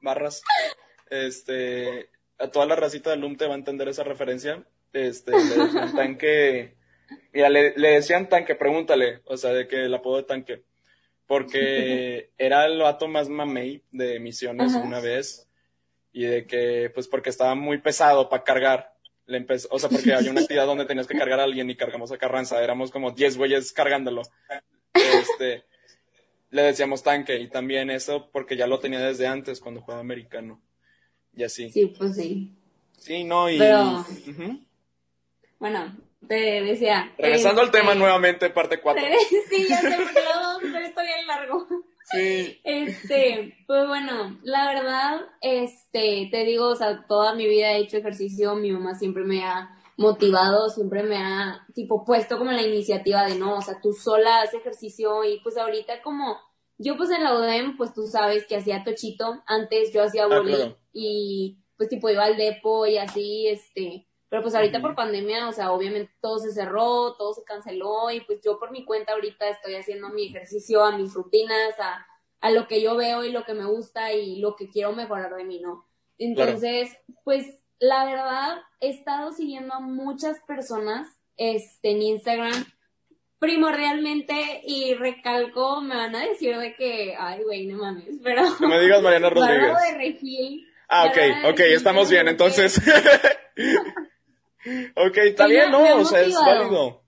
Barras. Este, a toda la racita de LUM te va a entender esa referencia. este, le decían tanque, mira, le, le decían tanque, pregúntale, o sea, de que el apodo de tanque, porque (laughs) era el vato más mamey de misiones Ajá. una vez, y de que, pues porque estaba muy pesado para cargar, le empezó, o sea, porque había una actividad donde tenías que cargar a alguien y cargamos a Carranza, éramos como 10 güeyes cargándolo, este, le decíamos tanque, y también eso porque ya lo tenía desde antes, cuando jugaba americano, y así. Sí, pues sí. Sí, no, y... Pero-. Bueno, te decía. Regresando al este, tema nuevamente, parte 4. (laughs) Sí, ya sé, pero esto bien largo. Sí, Este, pues bueno, la verdad, este, te digo, o sea, toda mi vida he hecho ejercicio, mi mamá siempre me ha motivado, siempre me ha, tipo, puesto como la iniciativa de no, o sea, tú sola haces ejercicio y pues ahorita como, yo pues en la UDEM, pues tú sabes que hacía tochito, antes yo hacía Ah, claro. y pues tipo iba al depo y así, este, pero pues ahorita por pandemia, o sea, obviamente todo se cerró, todo se canceló y pues yo por mi cuenta ahorita estoy haciendo mi ejercicio, a mis rutinas, a, a lo que yo veo y lo que me gusta y lo que quiero mejorar de mí, ¿no? Entonces, pues la verdad, he estado siguiendo a muchas personas este, en Instagram primordialmente y recalco, me van a decir de que, ay, güey, no mames, pero... no me digas Mariana (laughs) Rodríguez. Bárbaro de Regil, Ah, ok, ok, estamos bien, entonces. (laughs) ok, está bien, ¿no? O sea, es válido.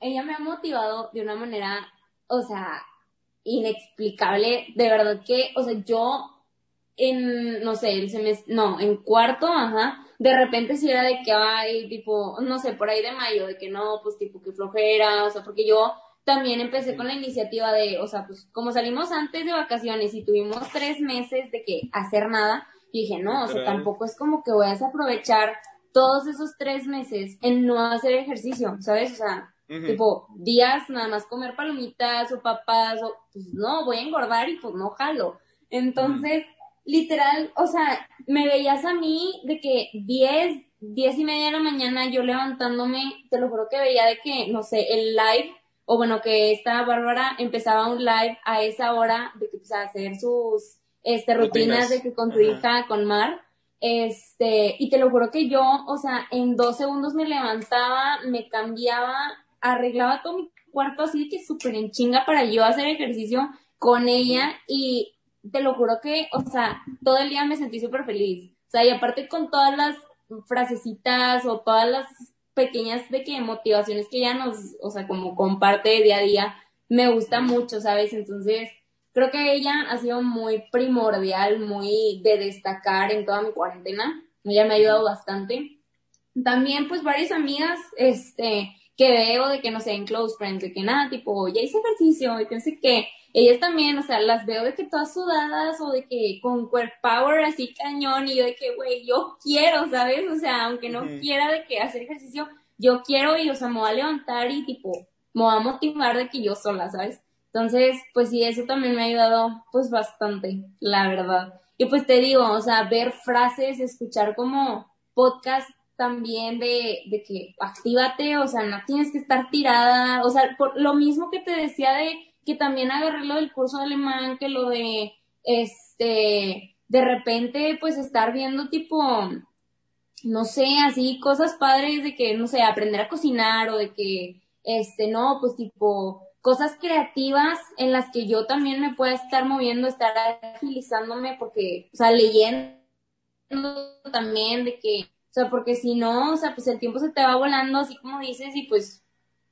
Ella me ha motivado de una manera, o sea, inexplicable, de verdad que, o sea, yo en, no sé, el semestre, no, en cuarto, ajá, de repente si era de que hay, tipo, no sé, por ahí de mayo, de que no, pues tipo que flojera, o sea, porque yo también empecé con la iniciativa de, o sea, pues como salimos antes de vacaciones y tuvimos tres meses de que hacer nada, y dije, no, o sea, tampoco es como que voy a aprovechar todos esos tres meses en no hacer ejercicio, ¿sabes? O sea, tipo, días nada más comer palomitas o papas, o pues no, voy a engordar y pues no jalo. Entonces, literal, o sea, me veías a mí de que 10, 10 y media de la mañana yo levantándome, te lo juro que veía de que, no sé, el live, o bueno, que esta Bárbara empezaba un live a esa hora de que, pues, a hacer sus, este, rutinas, Rutinas. de que con su hija, con Mar, este, y te lo juro que yo, o sea, en dos segundos me levantaba, me cambiaba, arreglaba todo mi cuarto así de que súper en chinga para yo hacer ejercicio con ella y te lo juro que, o sea, todo el día me sentí súper feliz. O sea, y aparte con todas las frasecitas o todas las pequeñas de que motivaciones que ella nos, o sea, como comparte día a día, me gusta mucho, ¿sabes? Entonces, creo que ella ha sido muy primordial, muy de destacar en toda mi cuarentena. Ella me ha ayudado bastante. También, pues, varias amigas, este, que veo de que, no sé, en close friends, de que nada, tipo, ya hice ejercicio y pensé que ellas también, o sea, las veo de que todas sudadas o de que con core power así cañón y yo de que, güey, yo quiero, ¿sabes? O sea, aunque no quiera de que hacer ejercicio, yo quiero y, o sea, me voy a levantar y tipo, me voy a motivar de que yo sola, ¿sabes? Entonces, pues sí, eso también me ha ayudado, pues bastante, la verdad. Y pues te digo, o sea, ver frases, escuchar como podcast también de, de que actívate, o sea, no tienes que estar tirada, o sea, por lo mismo que te decía de que también agarré lo del curso de alemán, que lo de, este, de repente, pues estar viendo tipo, no sé, así cosas padres de que, no sé, aprender a cocinar o de que, este, no, pues tipo, cosas creativas en las que yo también me pueda estar moviendo, estar agilizándome porque, o sea, leyendo también de que, o sea, porque si no, o sea, pues el tiempo se te va volando así como dices y pues,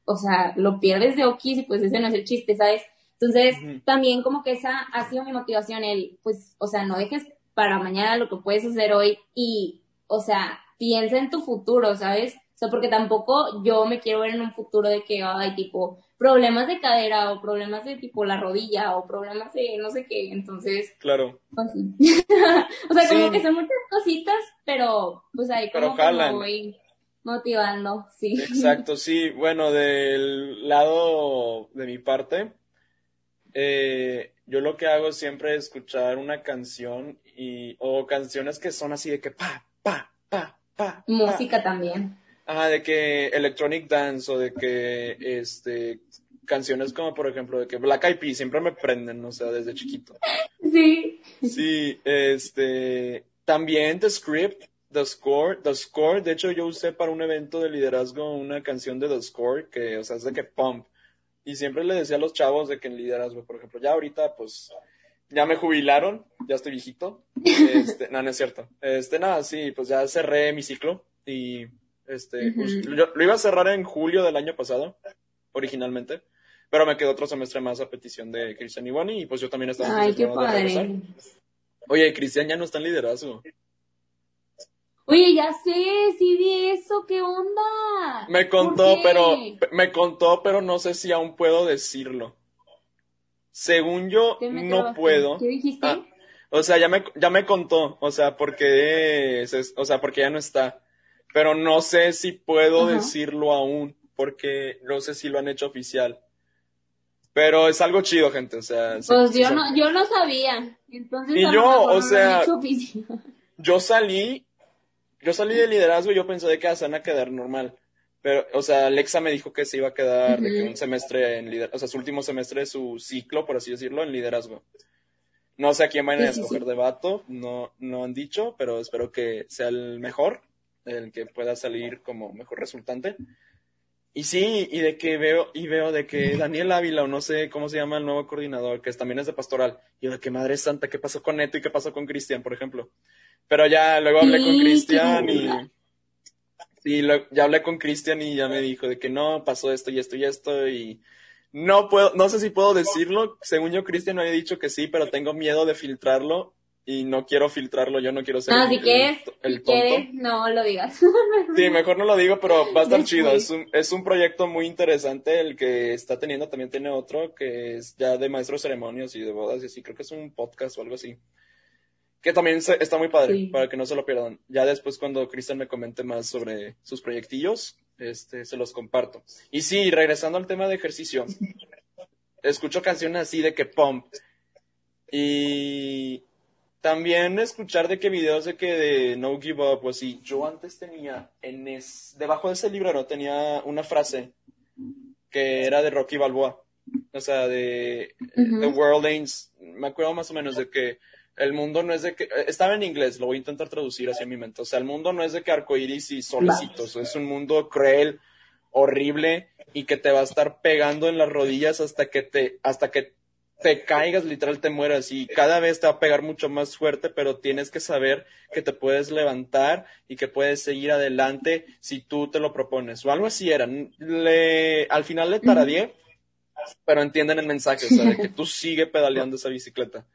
o sea, lo pierdes de okis y pues ese no es el chiste, ¿sabes? Entonces, también como que esa ha sido mi motivación, el, pues, o sea, no dejes para mañana lo que puedes hacer hoy y, o sea, piensa en tu futuro, ¿sabes? O sea, porque tampoco yo me quiero ver en un futuro de que, ay, tipo, problemas de cadera o problemas de tipo la rodilla o problemas de no sé qué, entonces, Claro. pues sí. (laughs) o sea, como que son muchas cositas, pero pues ahí Pero como que me jalan. voy motivando, sí. Exacto, (laughs) sí. Bueno, del lado de mi parte, eh, yo lo que hago siempre es escuchar una canción y, o canciones que son así de que pa, pa, pa, pa. pa. Música también. Ajá, de que electronic dance o de que, este, canciones como por ejemplo de que Black Eyed Peas siempre me prenden, o sea, desde chiquito. Sí. Sí, este, también The Script, The Score. The Score, de hecho, yo usé para un evento de liderazgo una canción de The Score que, o sea, es de que pump. Y siempre le decía a los chavos de que en liderazgo, por ejemplo, ya ahorita, pues, ya me jubilaron, ya estoy viejito. (laughs) Este, no, no es cierto. Este, nada, sí, pues ya cerré mi ciclo y, este, pues, lo iba a cerrar en julio del año pasado, originalmente. Pero me quedó otro semestre más a petición de Cristian y Bonnie y pues yo también estaba. Ay, qué padre. Oye, Cristian ya no está en liderazgo. Oye, ya sé, sí vi eso, ¿qué onda? Me contó, pero me contó, pero no sé si aún puedo decirlo. Según yo, no puedo. ¿Qué dijiste? Ah, o sea, ya me, ya me contó, o sea, porque es, o sea, porque ya no está. Pero no sé si puedo decirlo aún, porque no sé si lo han hecho oficial. Pero es algo chido, gente, o sea. Pues yo, no, yo no sabía. Entonces, y yo, o sea, (laughs) yo salí, yo salí de liderazgo y yo pensé de que se van a quedar normal. Pero, o sea, Alexa me dijo que se iba a quedar de que un semestre en liderazgo, o sea, su último semestre de su ciclo, por así decirlo, en liderazgo. No sé a quién van a escoger de vato, no, no han dicho, pero espero que sea el mejor, el que pueda salir como mejor resultante. Y sí, y de que veo, y veo de que Daniel Ávila, o no sé cómo se llama el nuevo coordinador, que también es de pastoral, y de que madre santa, ¿qué pasó con Neto y qué pasó con Cristian, por ejemplo? Pero ya luego hablé con Cristian y. Sí, ya hablé con Cristian y ya me dijo de que no, pasó esto y esto y esto y no puedo, no sé si puedo decirlo. Según yo, Cristian me había dicho que sí, pero tengo miedo de filtrarlo y no quiero filtrarlo, yo no quiero ser ah, el, el, tonto. no lo digas. (laughs) sí, mejor no lo digo, pero va a estar chido. Es un, es un proyecto muy interesante el que está teniendo, también tiene otro que es ya de maestros ceremonios y de bodas y así, creo que es un podcast o algo así. Que también está muy padre, para que no se lo pierdan. Ya después cuando Cristian me comente más sobre sus proyectillos, este, se los comparto. Y sí, regresando al tema de ejercicio, (laughs) escucho canciones así de que pump. Y también escuchar de qué videos de que de No Give Up, pues sí, yo antes tenía en es, debajo de ese librero tenía una frase que era de Rocky Balboa, o sea, de The World Ain't, me acuerdo más o menos de que el mundo no es de que, estaba en inglés, lo voy a intentar traducir hacia mi mente, o sea, el mundo no es de que arcoiris y solecitos, es un mundo cruel, horrible y que te va a estar pegando en las rodillas hasta que te, hasta que te caigas, literal te mueras y cada vez te va a pegar mucho más fuerte, pero tienes que saber que te puedes levantar y que puedes seguir adelante si tú te lo propones. O algo así era. Le, al final le taradié, pero entienden el mensaje, o sea, de que tú sigue pedaleando esa bicicleta.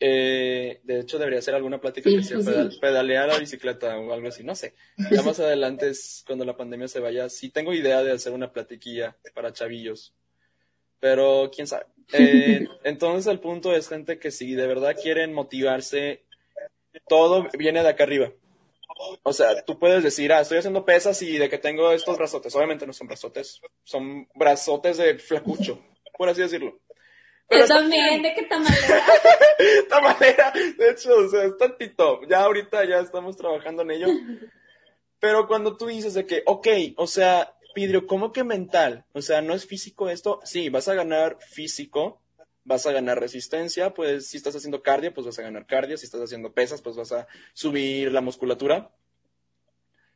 Eh, de hecho, debería ser alguna plática que sea pedalear la bicicleta o algo así, no sé. Ya más adelante, es cuando la pandemia se vaya, sí tengo idea de hacer una platiquilla para chavillos pero quién sabe. Eh, entonces el punto es gente que si de verdad quieren motivarse, todo viene de acá arriba. O sea, tú puedes decir, ah, estoy haciendo pesas y de que tengo estos brazotes. Obviamente no son brazotes, son brazotes de flacucho, por así decirlo. Pero también, ¿de qué tamalera? (laughs) tamalera, de hecho, o sea, es tantito. Ya ahorita ya estamos trabajando en ello. (laughs) Pero cuando tú dices de que, ok, o sea, Vidrio, ¿cómo que mental? O sea, ¿no es físico esto? Sí, vas a ganar físico, vas a ganar resistencia, pues si estás haciendo cardio, pues vas a ganar cardio, si estás haciendo pesas, pues vas a subir la musculatura.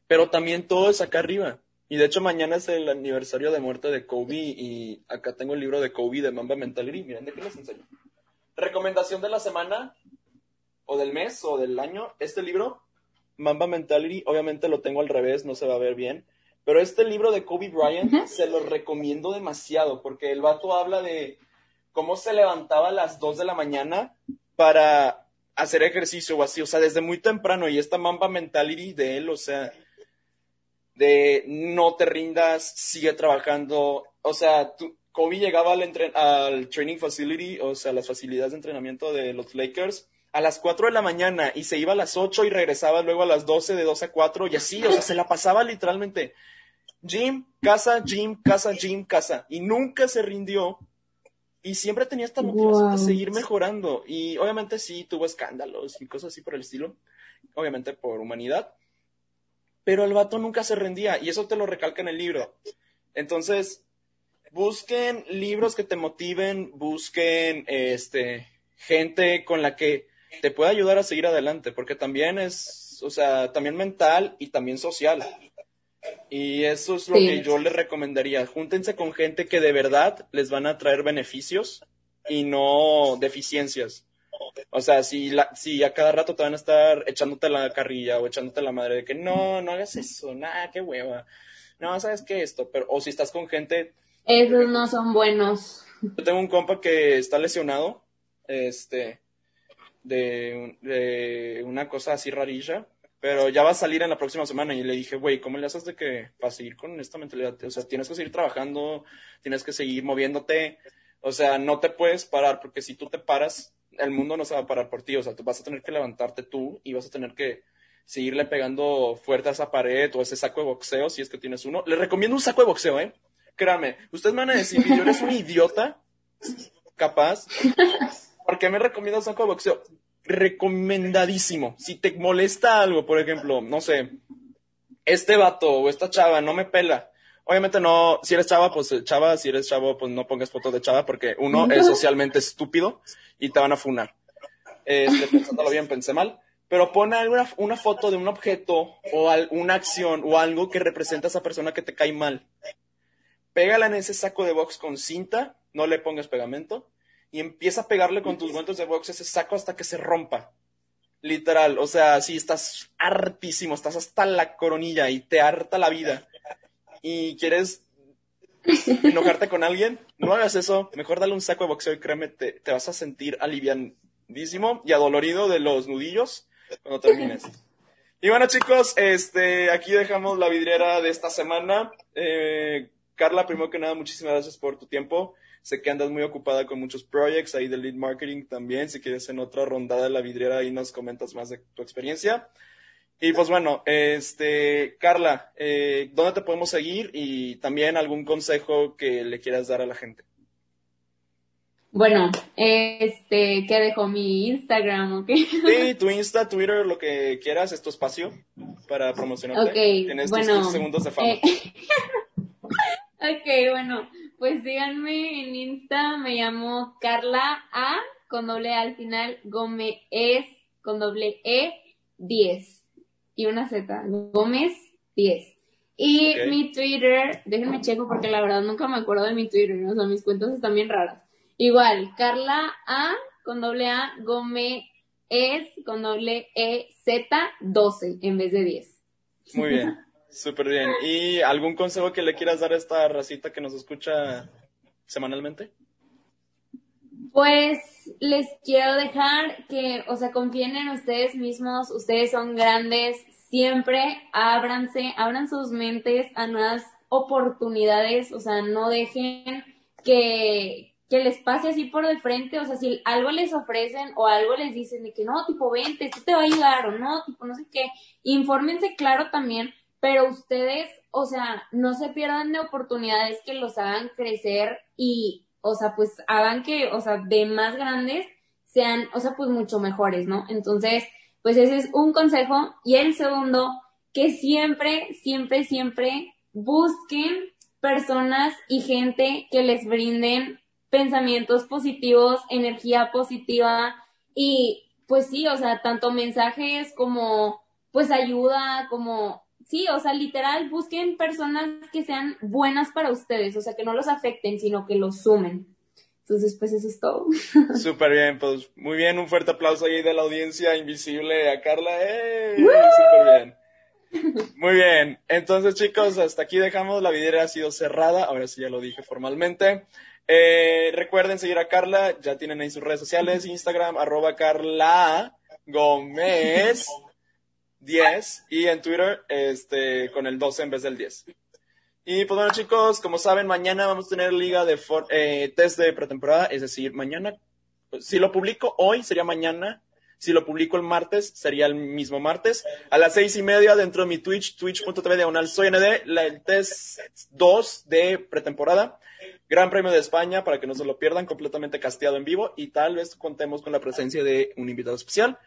Pero también todo es acá arriba. Y de hecho mañana es el aniversario de muerte de Kobe y acá tengo el libro de Kobe de Mamba Mentality. Miren, ¿de qué les enseño? Recomendación de la semana o del mes o del año, este libro, Mamba Mentality, obviamente lo tengo al revés, no se va a ver bien. Pero este libro de Kobe Bryant se lo recomiendo demasiado porque el vato habla de cómo se levantaba a las 2 de la mañana para hacer ejercicio o así, o sea, desde muy temprano y esta mamba mentality de él, o sea, de no te rindas, sigue trabajando, o sea, Kobe llegaba al, al training facility, o sea, las facilidades de entrenamiento de los Lakers a las 4 de la mañana y se iba a las 8 y regresaba luego a las 12, de 12 a 4 y así, o sea, se la pasaba literalmente gym, casa, gym, casa, gym, casa. Y nunca se rindió. Y siempre tenía esta motivación de seguir mejorando. Y obviamente sí tuvo escándalos y cosas así por el estilo. Obviamente por humanidad. Pero el vato nunca se rendía. Y eso te lo recalca en el libro. Entonces, busquen libros que te motiven, busquen este gente con la que te pueda ayudar a seguir adelante, porque también es o sea, también mental y también social. Y eso es lo que yo les recomendaría. Júntense con gente que de verdad les van a traer beneficios y no deficiencias. O sea, si, la, si a cada rato te van a estar echándote la carrilla o echándote la madre de que no, no hagas eso, nada, qué hueva. No, sabes qué esto, pero, o si estás con gente. Esos no son buenos. Yo tengo un compa que está lesionado, este, de, una cosa así rarilla, pero ya va a salir en la próxima semana y le dije, güey, ¿cómo le haces de que para seguir con esta mentalidad? O sea, tienes que seguir trabajando, tienes que seguir moviéndote, o sea, no te puedes parar porque si tú te paras, el mundo no se va a parar por ti, o sea, tú vas a tener que levantarte tú y vas a tener que seguirle pegando fuerte a esa pared o ese saco de boxeo si es que tienes uno. Les recomiendo un saco de boxeo, ¿eh? Créanme, ustedes me van a decir, yo eres un idiota, capaz. ¿Por qué me recomiendo un saco de boxeo? Recomendadísimo. Si te molesta algo, por ejemplo, no sé, este vato o esta chava no me pela. Obviamente no, si eres chava, pues chava, si eres chavo, pues no pongas fotos de chava porque uno (laughs) es socialmente estúpido y te van a funar. Este, pensándolo bien, pensé mal. Pero pon alguna, una foto de un objeto o una acción o algo que representa a esa persona que te cae mal. Pégala en ese saco de box con cinta, no le pongas pegamento, y empieza a pegarle con tus guantes de box ese saco hasta que se rompa. Literal, o sea, si estás hartísimo, estás hasta la coronilla y te harta la vida y quieres enojarte con alguien, no hagas eso. Mejor dale un saco de boxeo y créeme, te, te vas a sentir aliviadísimo y adolorido de los nudillos cuando termines. Y bueno, chicos, este, aquí dejamos la vidriera de esta semana. Eh, Carla, primero que nada, muchísimas gracias por tu tiempo. Sé que andas muy ocupada con muchos projects ahí de lead marketing también. Si quieres en otra rondada de la vidriera ahí nos comentas más de tu experiencia. Y pues bueno, este, Carla, eh, ¿dónde te podemos seguir? Y también algún consejo que le quieras dar a la gente. Bueno, este, ¿qué dejo mi Instagram, ¿ok? Sí, (laughs) tu Insta, Twitter, lo que quieras, es tu espacio para promocionarte Ok, en estos bueno, segundos de fama. eh, (laughs) ok, bueno, pues díganme en Insta, me llamo Carla A, con doble A al final, Gómez con doble E, 10 y una Z, Gómez 10. Y mi Twitter, déjenme checo porque la verdad nunca me acuerdo de mi Twitter, o sea, mis cuentas están bien raras. Igual, Carla A con doble A, Gómez es con doble E Z 12 en vez de 10. Muy bien, (laughs) súper bien. ¿Y algún consejo que le quieras dar a esta racita que nos escucha semanalmente? Pues les quiero dejar que, o sea, confíen en ustedes mismos, ustedes son grandes, siempre ábranse, abran sus mentes a nuevas oportunidades, o sea, no dejen que, que les pase así por de frente, o sea, si algo les ofrecen o algo les dicen de que no, tipo, vente, esto te va a ayudar o no, tipo, no sé qué, infórmense claro también, pero ustedes, o sea, no se pierdan de oportunidades que los hagan crecer y, o sea, pues hagan que, o sea, de más grandes sean, o sea, pues mucho mejores, ¿no? Entonces, pues ese es un consejo. Y el segundo, que siempre, siempre, siempre busquen personas y gente que les brinden pensamientos positivos, energía positiva y pues sí, o sea, tanto mensajes como pues ayuda, como sí, o sea, literal, busquen personas que sean buenas para ustedes, o sea, que no los afecten, sino que los sumen. Entonces, pues eso es todo. (laughs) Súper bien, pues muy bien, un fuerte aplauso ahí de la audiencia invisible a Carla. ¡Eh! Súper bien. Muy bien, entonces chicos, hasta aquí dejamos, la vidriera ha sido cerrada, ahora sí ya lo dije formalmente. Eh, recuerden seguir a Carla, ya tienen ahí sus redes sociales, Instagram, arroba Carla Gómez 10 y en Twitter este, con el 12 en vez del 10. Y pues bueno chicos, como saben, mañana vamos a tener liga de for- eh, test de pretemporada, es decir, mañana, pues, si lo publico hoy sería mañana, si lo publico el martes sería el mismo martes, a las seis y media dentro de mi Twitch, twitch.tv diagonal soy ND, la, el test 2 de pretemporada, Gran Premio de España para que no se lo pierdan, completamente casteado en vivo y tal vez contemos con la presencia de un invitado especial.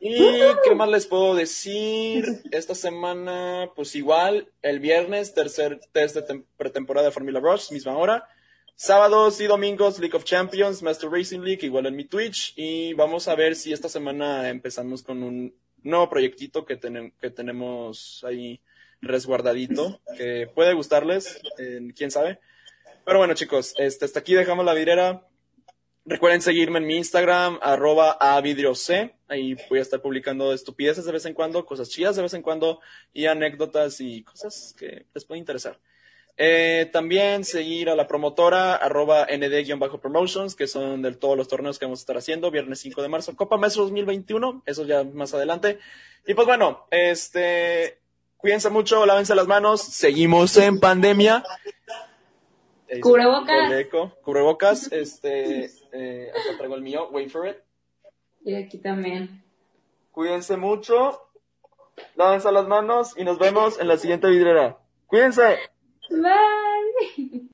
¿Y qué más les puedo decir? Esta semana, pues igual, el viernes, tercer test de tem- pretemporada de Formula Rush, misma hora. Sábados y domingos, League of Champions, Master Racing League, igual en mi Twitch. Y vamos a ver si esta semana empezamos con un nuevo proyectito que, que tenemos ahí resguardadito, que puede gustarles, quién sabe. Pero bueno, chicos, este, hasta aquí dejamos la vidriera. Recuerden seguirme en mi Instagram, arroba a C. Ahí voy a estar publicando estupideces de vez en cuando, cosas chidas de vez en cuando y anécdotas y cosas que les pueden interesar. Eh, también seguir a la promotora, arroba nd-promotions, que son de todos los torneos que vamos a estar haciendo, viernes 5 de marzo, Copa Mes 2021, eso ya más adelante. Y pues bueno, este, cuídense mucho, lávense las manos, seguimos en pandemia. Cubrebocas. Cubrebocas, este, eh, acá traigo el mío, wait for it. Y aquí también. Cuídense mucho, lávense las manos y nos vemos en la siguiente vidriera. Cuídense. Bye. (laughs)